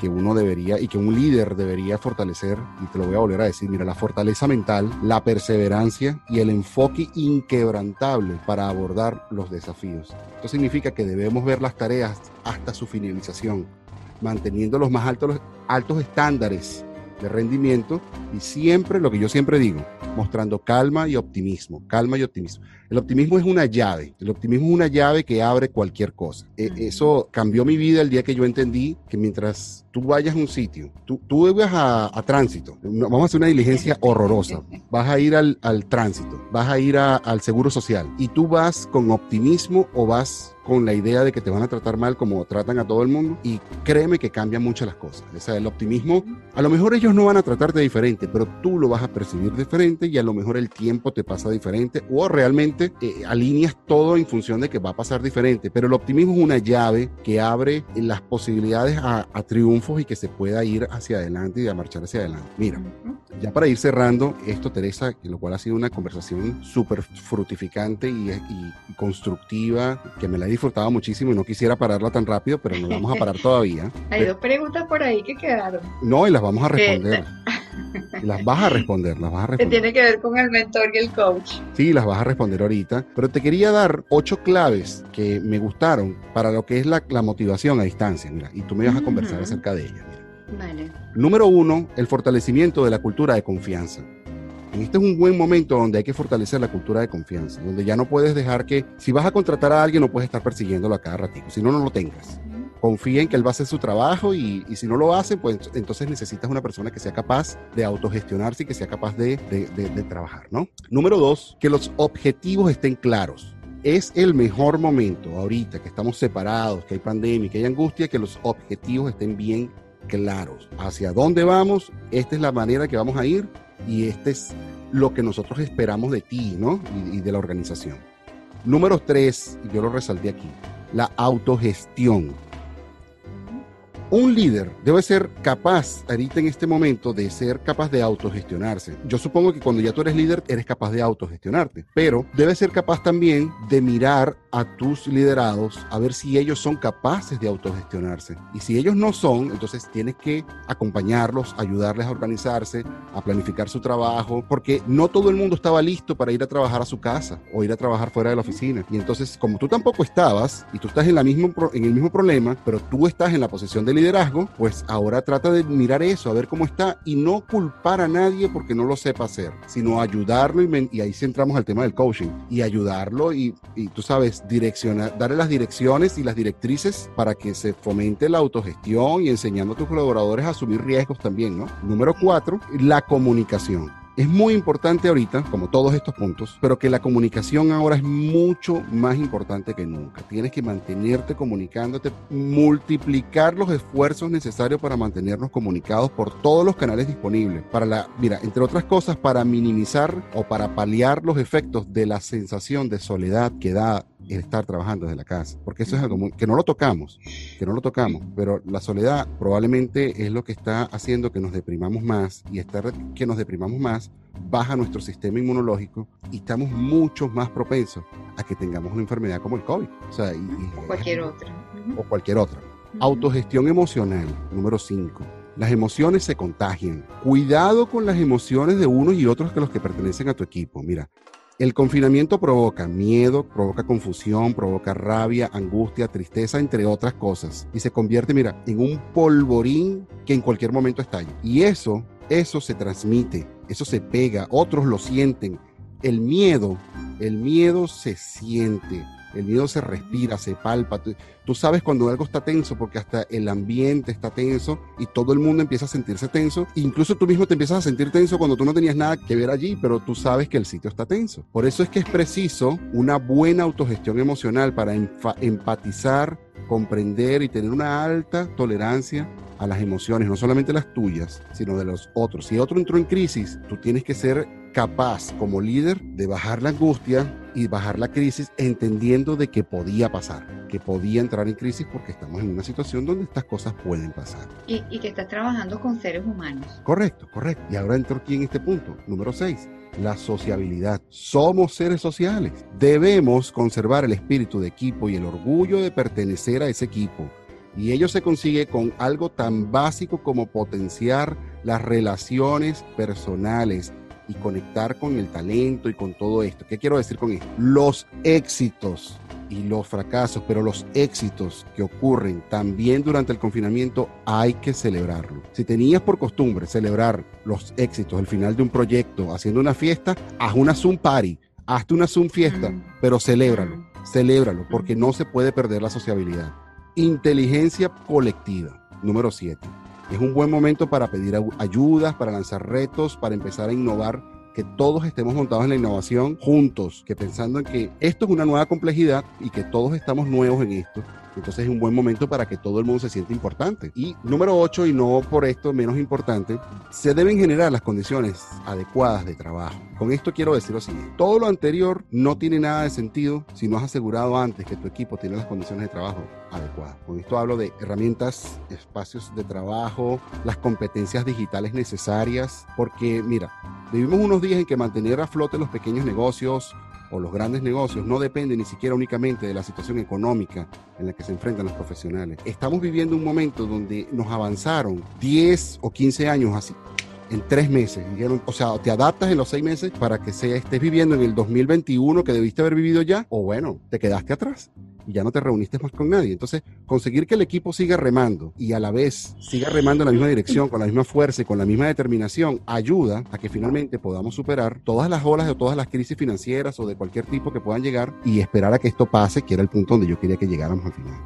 que uno debería y que un líder debería fortalecer, y te lo voy a volver a decir, mira, la fortaleza mental, la perseverancia y el enfoque inquebrantable para abordar los desafíos. Esto significa que debemos ver las tareas hasta su finalización, manteniendo los más altos, altos estándares de rendimiento y siempre, lo que yo siempre digo, mostrando calma y optimismo, calma y optimismo. El optimismo es una llave, el optimismo es una llave que abre cualquier cosa. E, eso cambió mi vida el día que yo entendí que mientras tú vayas a un sitio, tú, tú vas a, tránsito, vamos a hacer una diligencia horrorosa, vas a ir al, tránsito, vas a ir al seguro social y tú vas con optimismo o vas con la idea de que te van a tratar mal como tratan a todo el mundo y créeme que cambian mucho las cosas. O sea, el optimismo, a lo mejor ellos no van a tratarte diferente, pero tú lo vas a percibir diferente y a lo mejor el tiempo te pasa diferente o realmente eh, alineas todo en función de que va a pasar diferente. Pero el optimismo es una llave que abre las posibilidades a, a triunfos y que se pueda ir hacia adelante y a marchar hacia adelante. Mira, ya para ir cerrando esto, Teresa, lo cual ha sido una conversación súper frutificante y, y constructiva, que me la he disfrutado muchísimo y no quisiera pararla tan rápido, pero no vamos a parar todavía. Hay dos preguntas por ahí que quedaron. No, y las vamos a responder. Las vas a responder, las vas a responder. Que tiene que ver con el mentor y el coach. Sí, las vas a responder ahorita. Pero te quería dar ocho claves que me gustaron para lo que es la, motivación a distancia. Mira, y tú me vas a conversar acerca de ellas. Vale. Número uno, el fortalecimiento de la cultura de confianza. Este es un buen momento donde hay que fortalecer la cultura de confianza, donde ya no puedes dejar que, si vas a contratar a alguien, no puedes estar persiguiéndolo a cada ratito, si no, no lo tengas confía en que él va a hacer su trabajo y, si no lo hace, pues entonces necesitas una persona que sea capaz de autogestionarse y que sea capaz de, de, trabajar, ¿no? Número dos, que los objetivos estén claros. Es el mejor momento ahorita que estamos separados, que hay pandemia, que hay angustia, que los objetivos estén bien claros. Hacia dónde vamos, esta es la manera que vamos a ir y este es lo que nosotros esperamos de ti, ¿no? Y, y de la organización. Número tres, y yo lo resalté aquí, la autogestión un líder debe ser capaz, ahorita en este momento, de ser capaz de autogestionarse. Yo supongo que cuando ya tú eres líder, eres capaz de autogestionarte, pero debe ser capaz también de mirar a tus liderados a ver si ellos son capaces de autogestionarse. Y si ellos no son, entonces tienes que acompañarlos, ayudarles a organizarse, a planificar su trabajo, porque no todo el mundo estaba listo para ir a trabajar a su casa o ir a trabajar fuera de la oficina. Y entonces, como tú tampoco estabas y tú estás en, el mismo problema, pero tú estás en la posición de liderazgo, pues ahora trata de mirar eso, a ver cómo está y no culpar a nadie porque no lo sepa hacer, sino ayudarlo y, ahí centramos al tema del coaching y ayudarlo y, y tú sabes, direccionar, darle las direcciones y las directrices para que se fomente la autogestión y enseñando a tus colaboradores a asumir riesgos también, ¿no? Número cuatro, la comunicación. Es muy importante ahorita, como todos estos puntos, pero que la comunicación ahora es mucho más importante que nunca. Tienes que mantenerte comunicándote, multiplicar los esfuerzos necesarios para mantenernos comunicados por todos los canales disponibles. Para la, mira, entre otras cosas, para minimizar o para paliar los efectos de la sensación de soledad que da el estar trabajando desde la casa, porque eso es algo que no lo tocamos, que no lo tocamos, pero la soledad probablemente es lo que está haciendo que nos deprimamos más y estar que nos deprimamos más baja nuestro sistema inmunológico y estamos mucho más propensos a que tengamos una enfermedad como el COVID. O, cualquier otra. O cualquier otra. Autogestión emocional, número 5. Las emociones se contagian. Cuidado con las emociones de unos y otros que los que pertenecen a tu equipo. Mira, el confinamiento provoca miedo, provoca confusión, provoca rabia, angustia, tristeza, entre otras cosas. Y se convierte, mira, en un polvorín que en cualquier momento estalla. Y eso, eso se transmite, eso se pega, otros lo sienten. El miedo, el miedo se siente. El miedo se respira, se palpa. Tú, sabes cuando algo está tenso porque hasta el ambiente está tenso y todo el mundo empieza a sentirse tenso. Incluso tú mismo te empiezas a sentir tenso cuando tú no tenías nada que ver allí, pero tú sabes que el sitio está tenso. Por eso es que es preciso una buena autogestión emocional para empatizar, comprender y tener una alta tolerancia a las emociones, no solamente las tuyas, sino de los otros. Si otro entró en crisis, tú tienes que ser capaz como líder de bajar la angustia y bajar la crisis entendiendo de que podía pasar, que podía entrar en crisis porque estamos en una situación donde estas cosas pueden pasar. Y, que estás trabajando con seres humanos. Correcto, correcto. Y ahora entro aquí en este punto, número 6, la sociabilidad. Somos seres sociales. Debemos conservar el espíritu de equipo y el orgullo de pertenecer a ese equipo. Y ello se consigue con algo tan básico como potenciar las relaciones personales y conectar con el talento y con todo esto. ¿Qué quiero decir con esto? Los éxitos y los fracasos, pero los éxitos que ocurren también durante el confinamiento hay que celebrarlo. Si tenías por costumbre celebrar los éxitos, el final de un proyecto, haciendo una fiesta, haz una Zoom party, hazte una Zoom fiesta, pero celébralo, celébralo, porque no se puede perder la sociabilidad. Inteligencia colectiva, número 7 es un buen momento para pedir ayudas, para lanzar retos, para empezar a innovar que todos estemos montados en la innovación juntos, que pensando en que esto es una nueva complejidad y que todos estamos nuevos en esto entonces es un buen momento para que todo el mundo se sienta importante. Y número 8, y no por esto menos importante, se deben generar las condiciones adecuadas de trabajo. Con esto quiero decir lo siguiente, todo lo anterior no tiene nada de sentido si no has asegurado antes que tu equipo tiene las condiciones de trabajo adecuadas. Con esto hablo de herramientas, espacios de trabajo, las competencias digitales necesarias, porque mira, vivimos unos días en que mantener a flote los pequeños negocios, o los grandes negocios no dependen ni siquiera únicamente de la situación económica en la que se enfrentan los profesionales. Estamos viviendo un momento donde nos avanzaron 10 o 15 años así en tres meses. Dijeron, o sea, te adaptas en los seis meses para que se, estés viviendo en el 2021 que debiste haber vivido ya, o bueno, te quedaste atrás ya no te reuniste más con nadie. Entonces, conseguir que el equipo siga remando y a la vez siga remando en la misma dirección, con la misma fuerza y con la misma determinación, ayuda a que finalmente podamos superar todas las olas o todas las crisis financieras o de cualquier tipo que puedan llegar y esperar a que esto pase, que era el punto donde yo quería que llegáramos al final.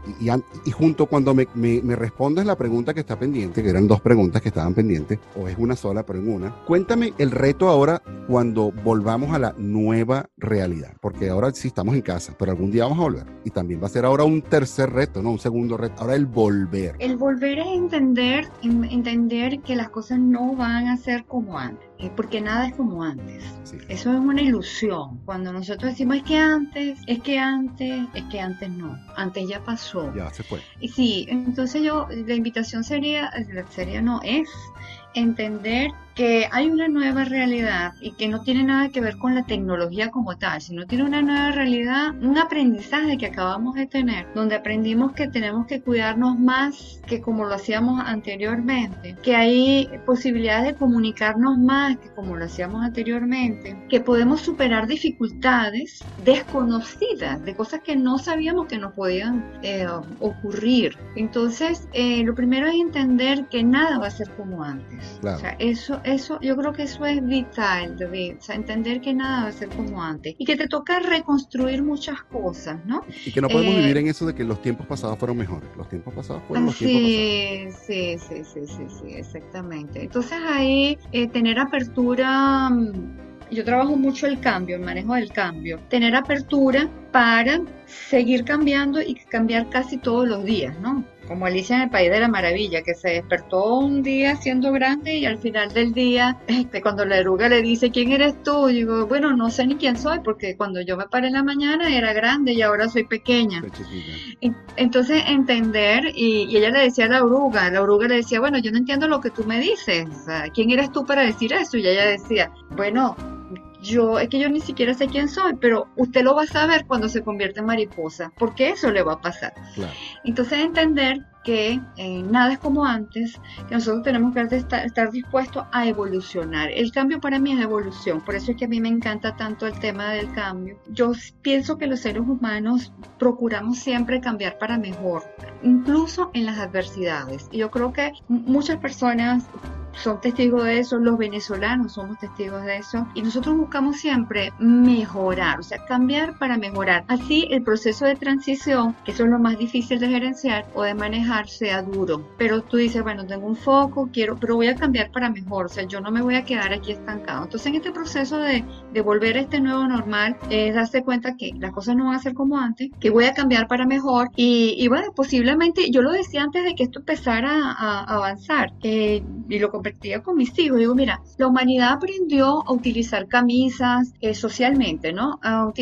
Y, junto cuando me, me, me respondas la pregunta que está pendiente, que eran dos preguntas que estaban pendientes, o es una sola, pero en una, cuéntame el reto ahora cuando volvamos a la nueva realidad, porque ahora sí estamos en casa, pero algún día vamos a volver y también va a ser ahora un tercer reto, no un segundo reto, ahora el volver. El volver es entender, entender que las cosas no van a ser como antes, eh, porque nada es como antes. Eso es una ilusión. Cuando nosotros decimos es que antes, es que antes, es que antes no, antes ya pasó. Ya se fue. Y sí, entonces yo, la invitación sería, sería no, es entender que hay una nueva realidad y que no tiene nada que ver con la tecnología como tal, sino tiene una nueva realidad, un aprendizaje que acabamos de tener, donde aprendimos que tenemos que cuidarnos más que como lo hacíamos anteriormente, que hay posibilidades de comunicarnos más que como lo hacíamos anteriormente, que podemos superar dificultades desconocidas, de cosas que no sabíamos que nos podían eh, ocurrir. Entonces, eh, lo primero es entender que nada va a ser como antes. O sea, eso eso, yo creo que eso es vital, David, o sea, entender que nada va a ser como antes y que te toca reconstruir muchas cosas, ¿no? Y que no podemos eh, vivir en eso de que los tiempos pasados fueron mejores, los tiempos pasados fueron los tiempos pasados. Sí, sí, sí, sí, sí, exactamente. Entonces ahí eh, tener apertura mm, yo trabajo mucho el cambio, el manejo del cambio, tener apertura para seguir cambiando y cambiar casi todos los días, ¿no? Como Alicia en el País de la Maravilla, que se despertó un día siendo grande y al final del día, este, cuando la eruga le dice, ¿quién eres tú? digo, bueno, no sé ni quién soy, porque cuando yo me paré en la mañana era grande y ahora soy pequeña. Entonces, entender, y, ella le decía a la oruga, la oruga le decía, bueno, yo no entiendo lo que tú me dices, ¿quién eres tú para decir eso? Y ella decía, bueno, yo es que yo ni siquiera sé quién soy, pero usted lo va a saber cuando se convierte en mariposa, porque eso le va a pasar. Entonces entender que eh, nada es como antes, que nosotros tenemos que estar, estar, dispuestos a evolucionar. El cambio para mí es evolución, por eso es que a mí me encanta tanto el tema del cambio. Yo pienso que los seres humanos procuramos siempre cambiar para mejor, incluso en las adversidades. Y yo creo que muchas personas son testigos de eso, los venezolanos somos testigos de eso y nosotros buscamos siempre mejorar, o sea, cambiar para mejorar. Así el proceso de transición, que eso es lo más difícil de gerenciar o de manejar, sea duro. Pero tú dices, bueno, tengo un foco, quiero, pero voy a cambiar para mejor, o sea, yo no me voy a quedar aquí estancado. Entonces en este proceso de, de volver a este nuevo normal, es darse cuenta que las cosas no van a ser como antes, que voy a cambiar para mejor y, y bueno, posiblemente, yo lo decía antes de que esto empezara a, avanzar eh, y lo con mis hijos. Digo, mira, la humanidad aprendió a utilizar camisas eh, socialmente, ¿no?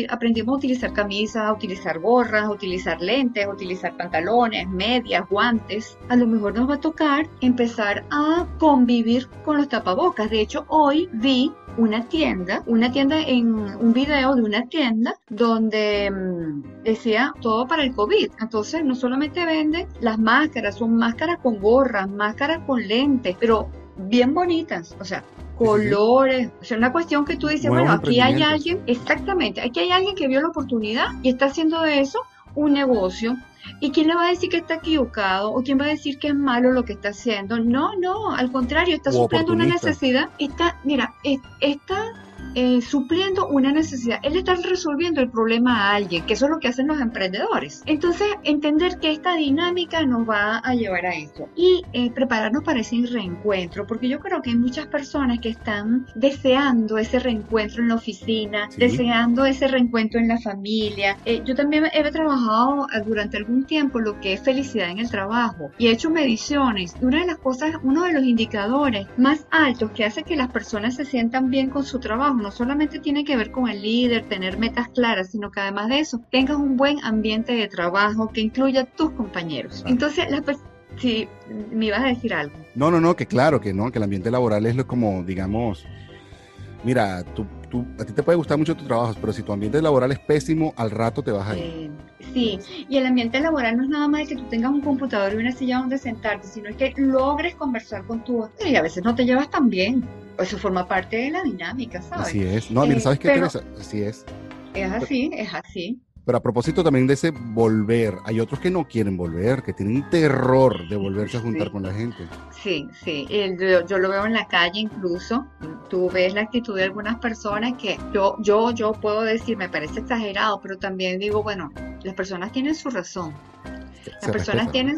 aprendimos a utilizar camisas, a utilizar gorras, a utilizar lentes, a utilizar pantalones, medias, guantes. A lo mejor nos va a tocar empezar a convivir con los tapabocas. De hecho, hoy vi una tienda, una tienda en un video de una tienda donde mm, decía todo para el COVID. Entonces, no solamente vende las máscaras, son máscaras con gorras, máscaras con lentes, pero bien bonitas, o sea, colores, o sea, una cuestión que tú dices, bueno, aquí hay alguien, exactamente, aquí hay alguien que vio la oportunidad y está haciendo de eso un negocio. ¿Y quién le va a decir que está equivocado? ¿O quién va a decir que es malo lo que está haciendo? No, no, al contrario, está supliendo una necesidad. Está, mira, está eh, supliendo una necesidad. Él está resolviendo el problema a alguien, que eso es lo que hacen los emprendedores. Entonces, entender que esta dinámica nos va a llevar a eso y eh, prepararnos para ese reencuentro, porque yo creo que hay muchas personas que están deseando ese reencuentro en la oficina, deseando ese reencuentro en la familia. Eh, yo también he trabajado durante algún tiempo lo que es felicidad en el trabajo y he hecho mediciones. Una de las cosas, uno de los indicadores más altos que hace que las personas se sientan bien con su trabajo, no solamente tiene que ver con el líder, tener metas claras, sino que además de eso tengas un buen ambiente de trabajo que incluya a tus compañeros. Entonces, si me ibas a decir algo. No, no, no, que claro, que no, que el ambiente laboral es lo como, digamos, mira, tú, tú, a ti te puede gustar mucho tu trabajo, pero si tu ambiente laboral es pésimo, al rato te vas a ir. Eh, sí, y el ambiente laboral no es nada más de que tú tengas un computador y una silla donde sentarte, sino es que logres conversar con tu y a veces no te llevas tan bien. Eso forma parte de la dinámica, ¿sabes? Así es. No, mira, ¿sabes qué, Teresa? Así es. Es así, es así. Pero a propósito también de ese volver, hay otros que no quieren volver, que tienen terror de volverse a juntar con la gente. Sí, sí, yo, lo veo en la calle incluso. Tú ves la actitud de algunas personas que yo, yo, yo puedo decir, me parece exagerado, pero también digo, bueno, las personas tienen su razón. Las personas tienen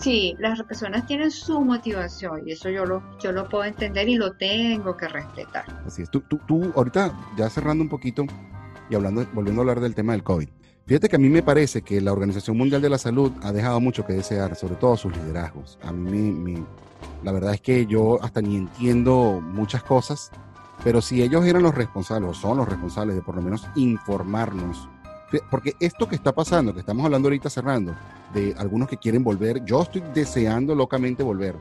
Sí, las personas tienen su motivación y eso yo lo, yo lo puedo entender y lo tengo que respetar. Así es. Tú, tú, tú ahorita, ya cerrando un poquito y hablando, volviendo a hablar del tema del COVID, Fíjate que a mí me parece que la Organización Mundial de la Salud ha dejado mucho que desear, sobre todo sus liderazgos. A mí, la verdad es que yo hasta ni entiendo muchas cosas, pero si ellos eran los responsables, o son los responsables de por lo menos informarnos, porque esto que está pasando, que estamos hablando ahorita cerrando, de algunos que quieren volver, yo estoy deseando locamente volver,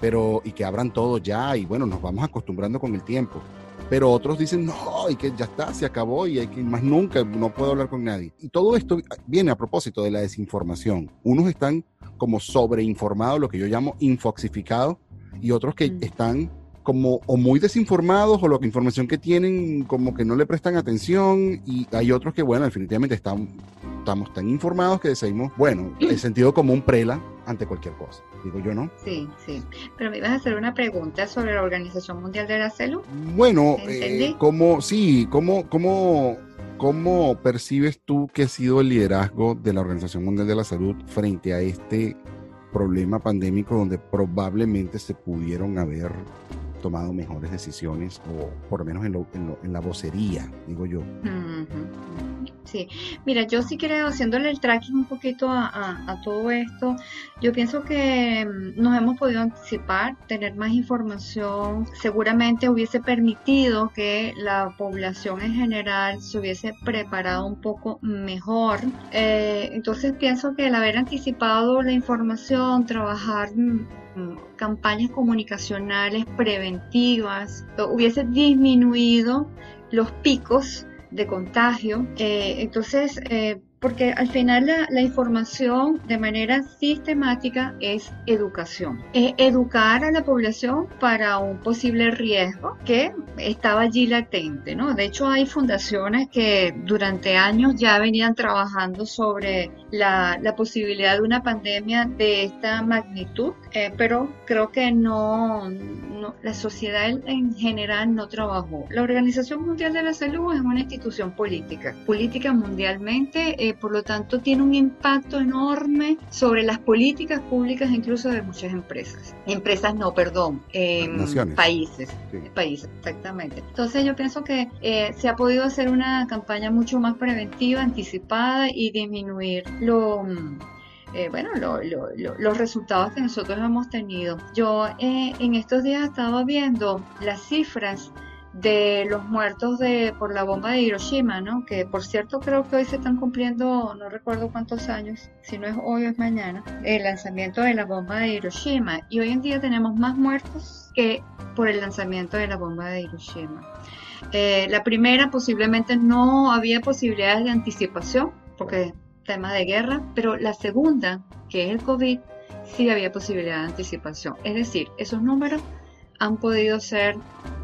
pero y que abran todo ya y bueno, nos vamos acostumbrando con el tiempo pero otros dicen, no, y que ya está, se acabó y hay que más nunca, no puedo hablar con nadie. Y todo esto viene a propósito de la desinformación. Unos están como sobreinformados, lo que yo llamo infoxificados, y otros que mm. están como o muy desinformados o la información que tienen como que no le prestan atención y hay otros que, bueno, definitivamente están, estamos tan informados que decimos, bueno, el sentido común prela ante cualquier cosa digo yo, ¿no? Sí, sí. Pero me ibas a hacer una pregunta sobre la Organización Mundial de la Salud. Bueno, eh, ¿cómo, sí, cómo, cómo, cómo percibes tú que ha sido el liderazgo de la Organización Mundial de la Salud frente a este problema pandémico donde probablemente se pudieron haber tomado mejores decisiones o por lo menos en, en, la vocería, digo yo. Sí, mira, yo sí creo, haciéndole el tracking un poquito a, todo esto, yo pienso que mm, nos hemos podido anticipar, tener más información, seguramente hubiese permitido que la población en general se hubiese preparado un poco mejor. Eh, entonces pienso que el haber anticipado la información, trabajar mm, campañas comunicacionales preventivas, hubiese disminuido los picos de contagio. Eh, entonces, eh, porque al final la, información de manera sistemática es educación. Es educar a la población para un posible riesgo que estaba allí latente, ¿no? De hecho, hay fundaciones que durante años ya venían trabajando sobre la, posibilidad de una pandemia de esta magnitud, eh, pero creo que no, la sociedad en general no trabajó. La Organización Mundial de la Salud es una institución política, política mundialmente por lo tanto tiene un impacto enorme sobre las políticas públicas incluso de muchas empresas. Empresas no, perdón, em, países. Países, exactamente. Entonces yo pienso que eh, se ha podido hacer una campaña mucho más preventiva, anticipada y disminuir lo... Eh, bueno, los resultados que nosotros hemos tenido. Yo eh, en estos días estaba viendo las cifras de los muertos de por la bomba de Hiroshima, ¿no? Que por cierto creo que hoy se están cumpliendo, no recuerdo cuántos años, si no es hoy es mañana, el lanzamiento de la bomba de Hiroshima. Y hoy en día tenemos más muertos que por el lanzamiento de la bomba de Hiroshima. Eh, la primera posiblemente no había posibilidades de anticipación, porque tema de guerra, pero la segunda, que es el COVID, sí había posibilidad de anticipación. Es decir, esos números han podido ser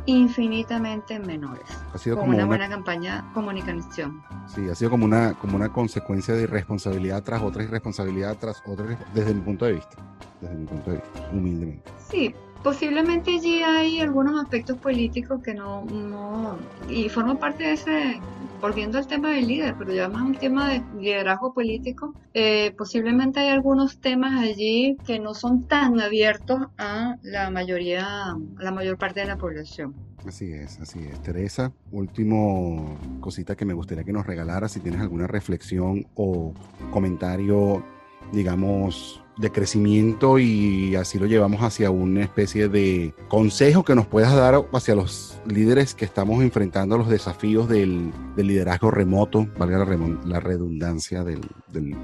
infinitamente menores. Ha sido como una, buena campaña comunicación. Sí, ha sido como una, como una consecuencia de irresponsabilidad tras otra irresponsabilidad tras otra, desde mi punto de vista. Desde mi punto de vista, humildemente. Sí, posiblemente allí hay algunos aspectos políticos que no, no y forman parte de ese volviendo al tema del líder, pero ya más un tema de liderazgo político, eh, posiblemente hay algunos temas allí que no son tan abiertos a la mayoría, a la mayor parte de la población. Así es, así es. Teresa, último cosita que me gustaría que nos regalara, si tienes alguna reflexión o comentario, digamos, de crecimiento y así lo llevamos hacia una especie de consejo que nos puedas dar hacia los líderes que estamos enfrentando los desafíos del, liderazgo remoto, valga la, redundancia del,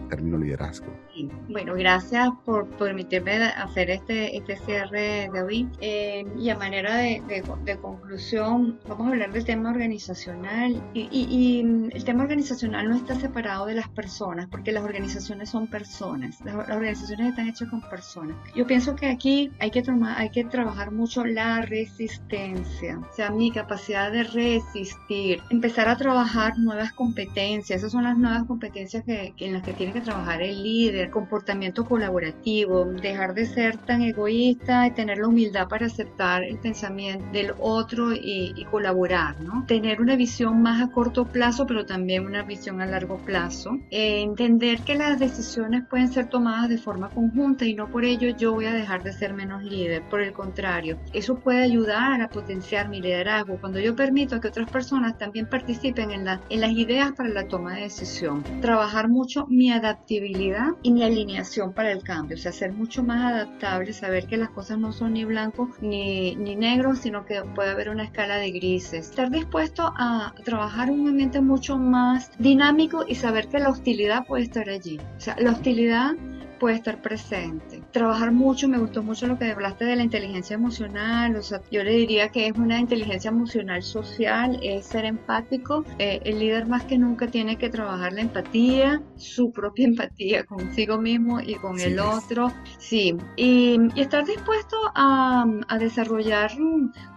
término liderazgo. Bueno, gracias por permitirme hacer este, este cierre, David. Eh, y a manera de, conclusión, vamos a hablar del tema organizacional. Y, y, el tema organizacional no está separado de las personas, porque las organizaciones son personas. Las, organizaciones están hechas con personas. Yo pienso que aquí hay que, tomar, hay que trabajar mucho la resistencia, o sea, mi capacidad de resistir, empezar a trabajar nuevas competencias. Esas son las nuevas competencias que, en las que tiene que trabajar el líder, comportamiento colaborativo, dejar de ser tan egoísta y tener la humildad para aceptar el pensamiento del otro y, colaborar, ¿no? Tener una visión más a corto plazo, pero también una visión a largo plazo. Eh, entender que las decisiones pueden ser tomadas de forma conjunta y no por ello yo voy a dejar de ser menos líder. Por el contrario, eso puede ayudar a potenciar mi liderazgo cuando yo permito que otras personas también participen en, la, en las ideas para la toma de decisión. Trabajar mucho mi adaptabilidad y mi alineación para el cambio, o sea, ser mucho más adaptable, saber que las cosas no son ni blancos ni, ni negros, sino que puede haber una escala de grises. Estar dispuesto a trabajar un ambiente mucho más dinámico y saber que la hostilidad puede estar allí. O sea, la hostilidad puede estar presente. Trabajar mucho, me gustó mucho lo que hablaste de la inteligencia emocional, o sea, yo le diría que es una inteligencia emocional social, es ser empático. Eh, el líder más que nunca tiene que trabajar la empatía, su propia empatía consigo mismo y con el otro. Sí, y, estar dispuesto a, a desarrollar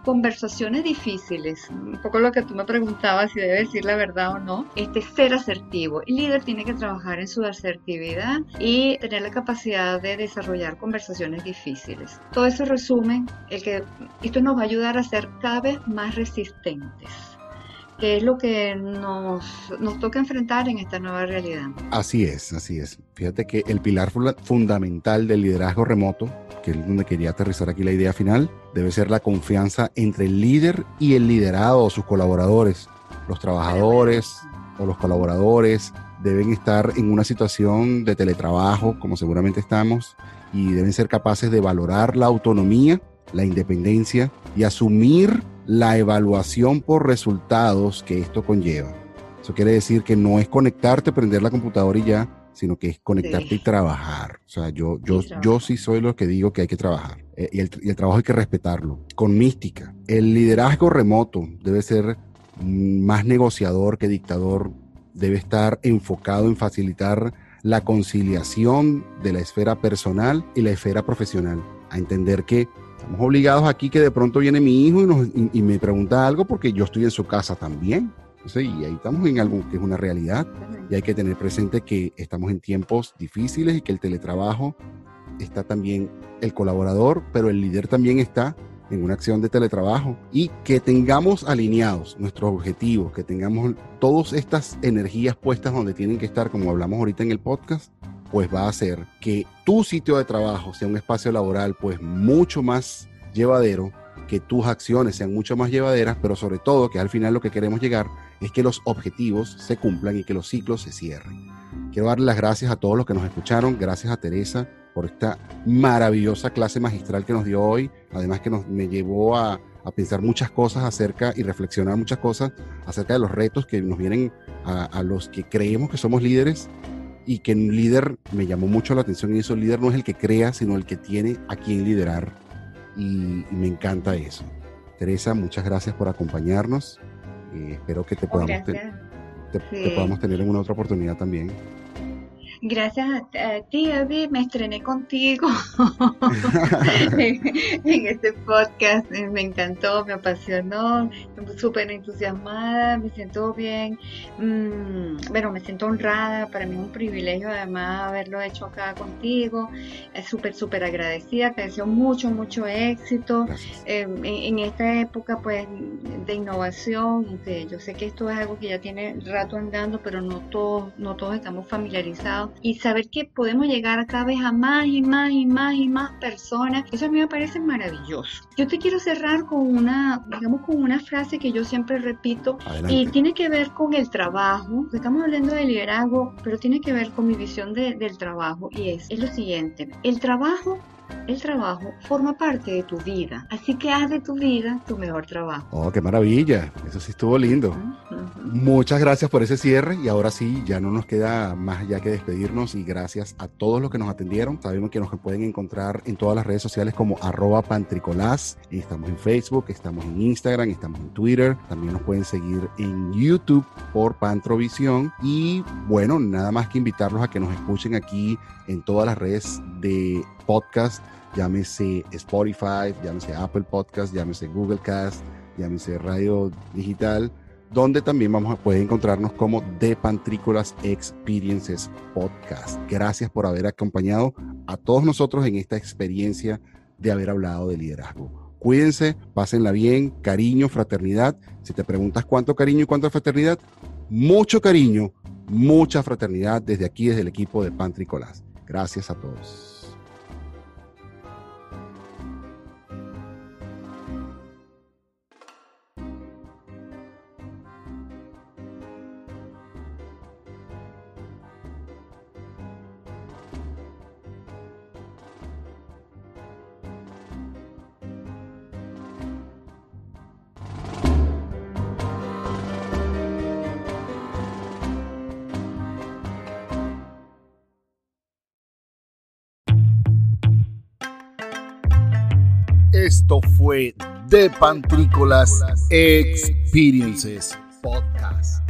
conversaciones difíciles, un poco lo que tú me preguntabas si debe decir la verdad o no, este ser asertivo. El líder tiene que trabajar en su asertividad y tener la capacidad de desarrollar conversaciones difíciles. Todo eso resume el que esto nos va a ayudar a ser cada vez más resistentes que es lo que nos, nos toca enfrentar en esta nueva realidad. Así es, así es. Fíjate que el pilar fundamental del liderazgo remoto, que es donde quería aterrizar aquí la idea final, debe ser la confianza entre el líder y el liderado o sus colaboradores. Los trabajadores o los colaboradores deben estar en una situación de teletrabajo, como seguramente estamos, y deben ser capaces de valorar la autonomía, la independencia y asumir la evaluación por resultados que esto conlleva. Eso quiere decir que no es conectarte, prender la computadora y ya, sino que es conectarte y trabajar. O sea, yo, yo, yo sí soy lo que digo que hay que trabajar. Eh, y, el, y el trabajo hay que respetarlo. Con mística. El liderazgo remoto debe ser más negociador que dictador debe estar enfocado en facilitar la conciliación de la esfera personal y la esfera profesional. A entender que estamos obligados aquí que de pronto viene mi hijo y, me pregunta algo porque yo estoy en su casa también. y ahí estamos en algo que es una realidad y hay que tener presente que estamos en tiempos difíciles y que el teletrabajo está también el colaborador, pero el líder también está en una acción de teletrabajo y que tengamos alineados nuestros objetivos, que tengamos todas estas energías puestas donde tienen que estar, como hablamos ahorita en el podcast, pues va a hacer que tu sitio de trabajo sea un espacio laboral pues mucho más llevadero, que tus acciones sean mucho más llevaderas, pero sobre todo que al final lo que queremos llegar es que los objetivos se cumplan y que los ciclos se cierren. Quiero darle las gracias a todos los que nos escucharon, gracias a Teresa por esta maravillosa clase magistral que nos dio hoy, además que nos, me llevó a, pensar muchas cosas acerca y reflexionar muchas cosas acerca de los retos que nos vienen a, los que creemos que somos líderes y que un líder me llamó mucho la atención y eso, el líder no es el que crea, sino el que tiene a quien liderar y, me encanta eso. Teresa, muchas gracias por acompañarnos. Eh, espero que te podamos, te podamos tener en una otra oportunidad también. Gracias a, ti, David, me estrené contigo en, este podcast. Me encantó, me apasionó, súper entusiasmada, me siento bien. Mm, bueno, me siento honrada. Para mí es un privilegio, además, haberlo hecho acá contigo. Es súper, súper agradecida. Te deseo mucho, mucho éxito em, en, esta época, pues, de innovación. Que yo sé que esto es algo que ya tiene rato andando, pero no todos, no todos estamos familiarizados y saber que podemos llegar cada vez a más y más y más y más personas, eso a mí me parece maravilloso. Yo te quiero cerrar con una, digamos, con una frase que yo siempre repito y tiene que ver con el trabajo. Estamos hablando de liderazgo, pero tiene que ver con mi visión del trabajo y es, es lo siguiente, el trabajo el trabajo forma parte de tu vida, así que haz de tu vida tu mejor trabajo. Oh, qué maravilla, eso sí estuvo lindo. Muchas gracias por ese cierre y ahora sí, ya no nos queda más ya que despedirnos y gracias a todos los que nos atendieron. Sabemos que nos pueden encontrar en todas las redes sociales como arroba pantricolás, estamos en Facebook, estamos en Instagram, estamos en Twitter, también nos pueden seguir en YouTube por Pantrovisión y bueno, nada más que invitarlos a que nos escuchen aquí en todas las redes de podcast, llámese Spotify, llámese Apple Podcast, llámese Google Cast, llámese Radio Digital, donde también vamos a poder encontrarnos como The Pantrícolas Experiences Podcast. Gracias por haber acompañado a todos nosotros en esta experiencia de haber hablado de liderazgo. Cuídense, pásenla bien, cariño, fraternidad. Si te preguntas cuánto cariño y cuánta fraternidad, mucho cariño, mucha fraternidad desde aquí, desde el equipo de Pantrícolas. Gracias a todos. Esto fue The Pantrícolas Experiences Podcast.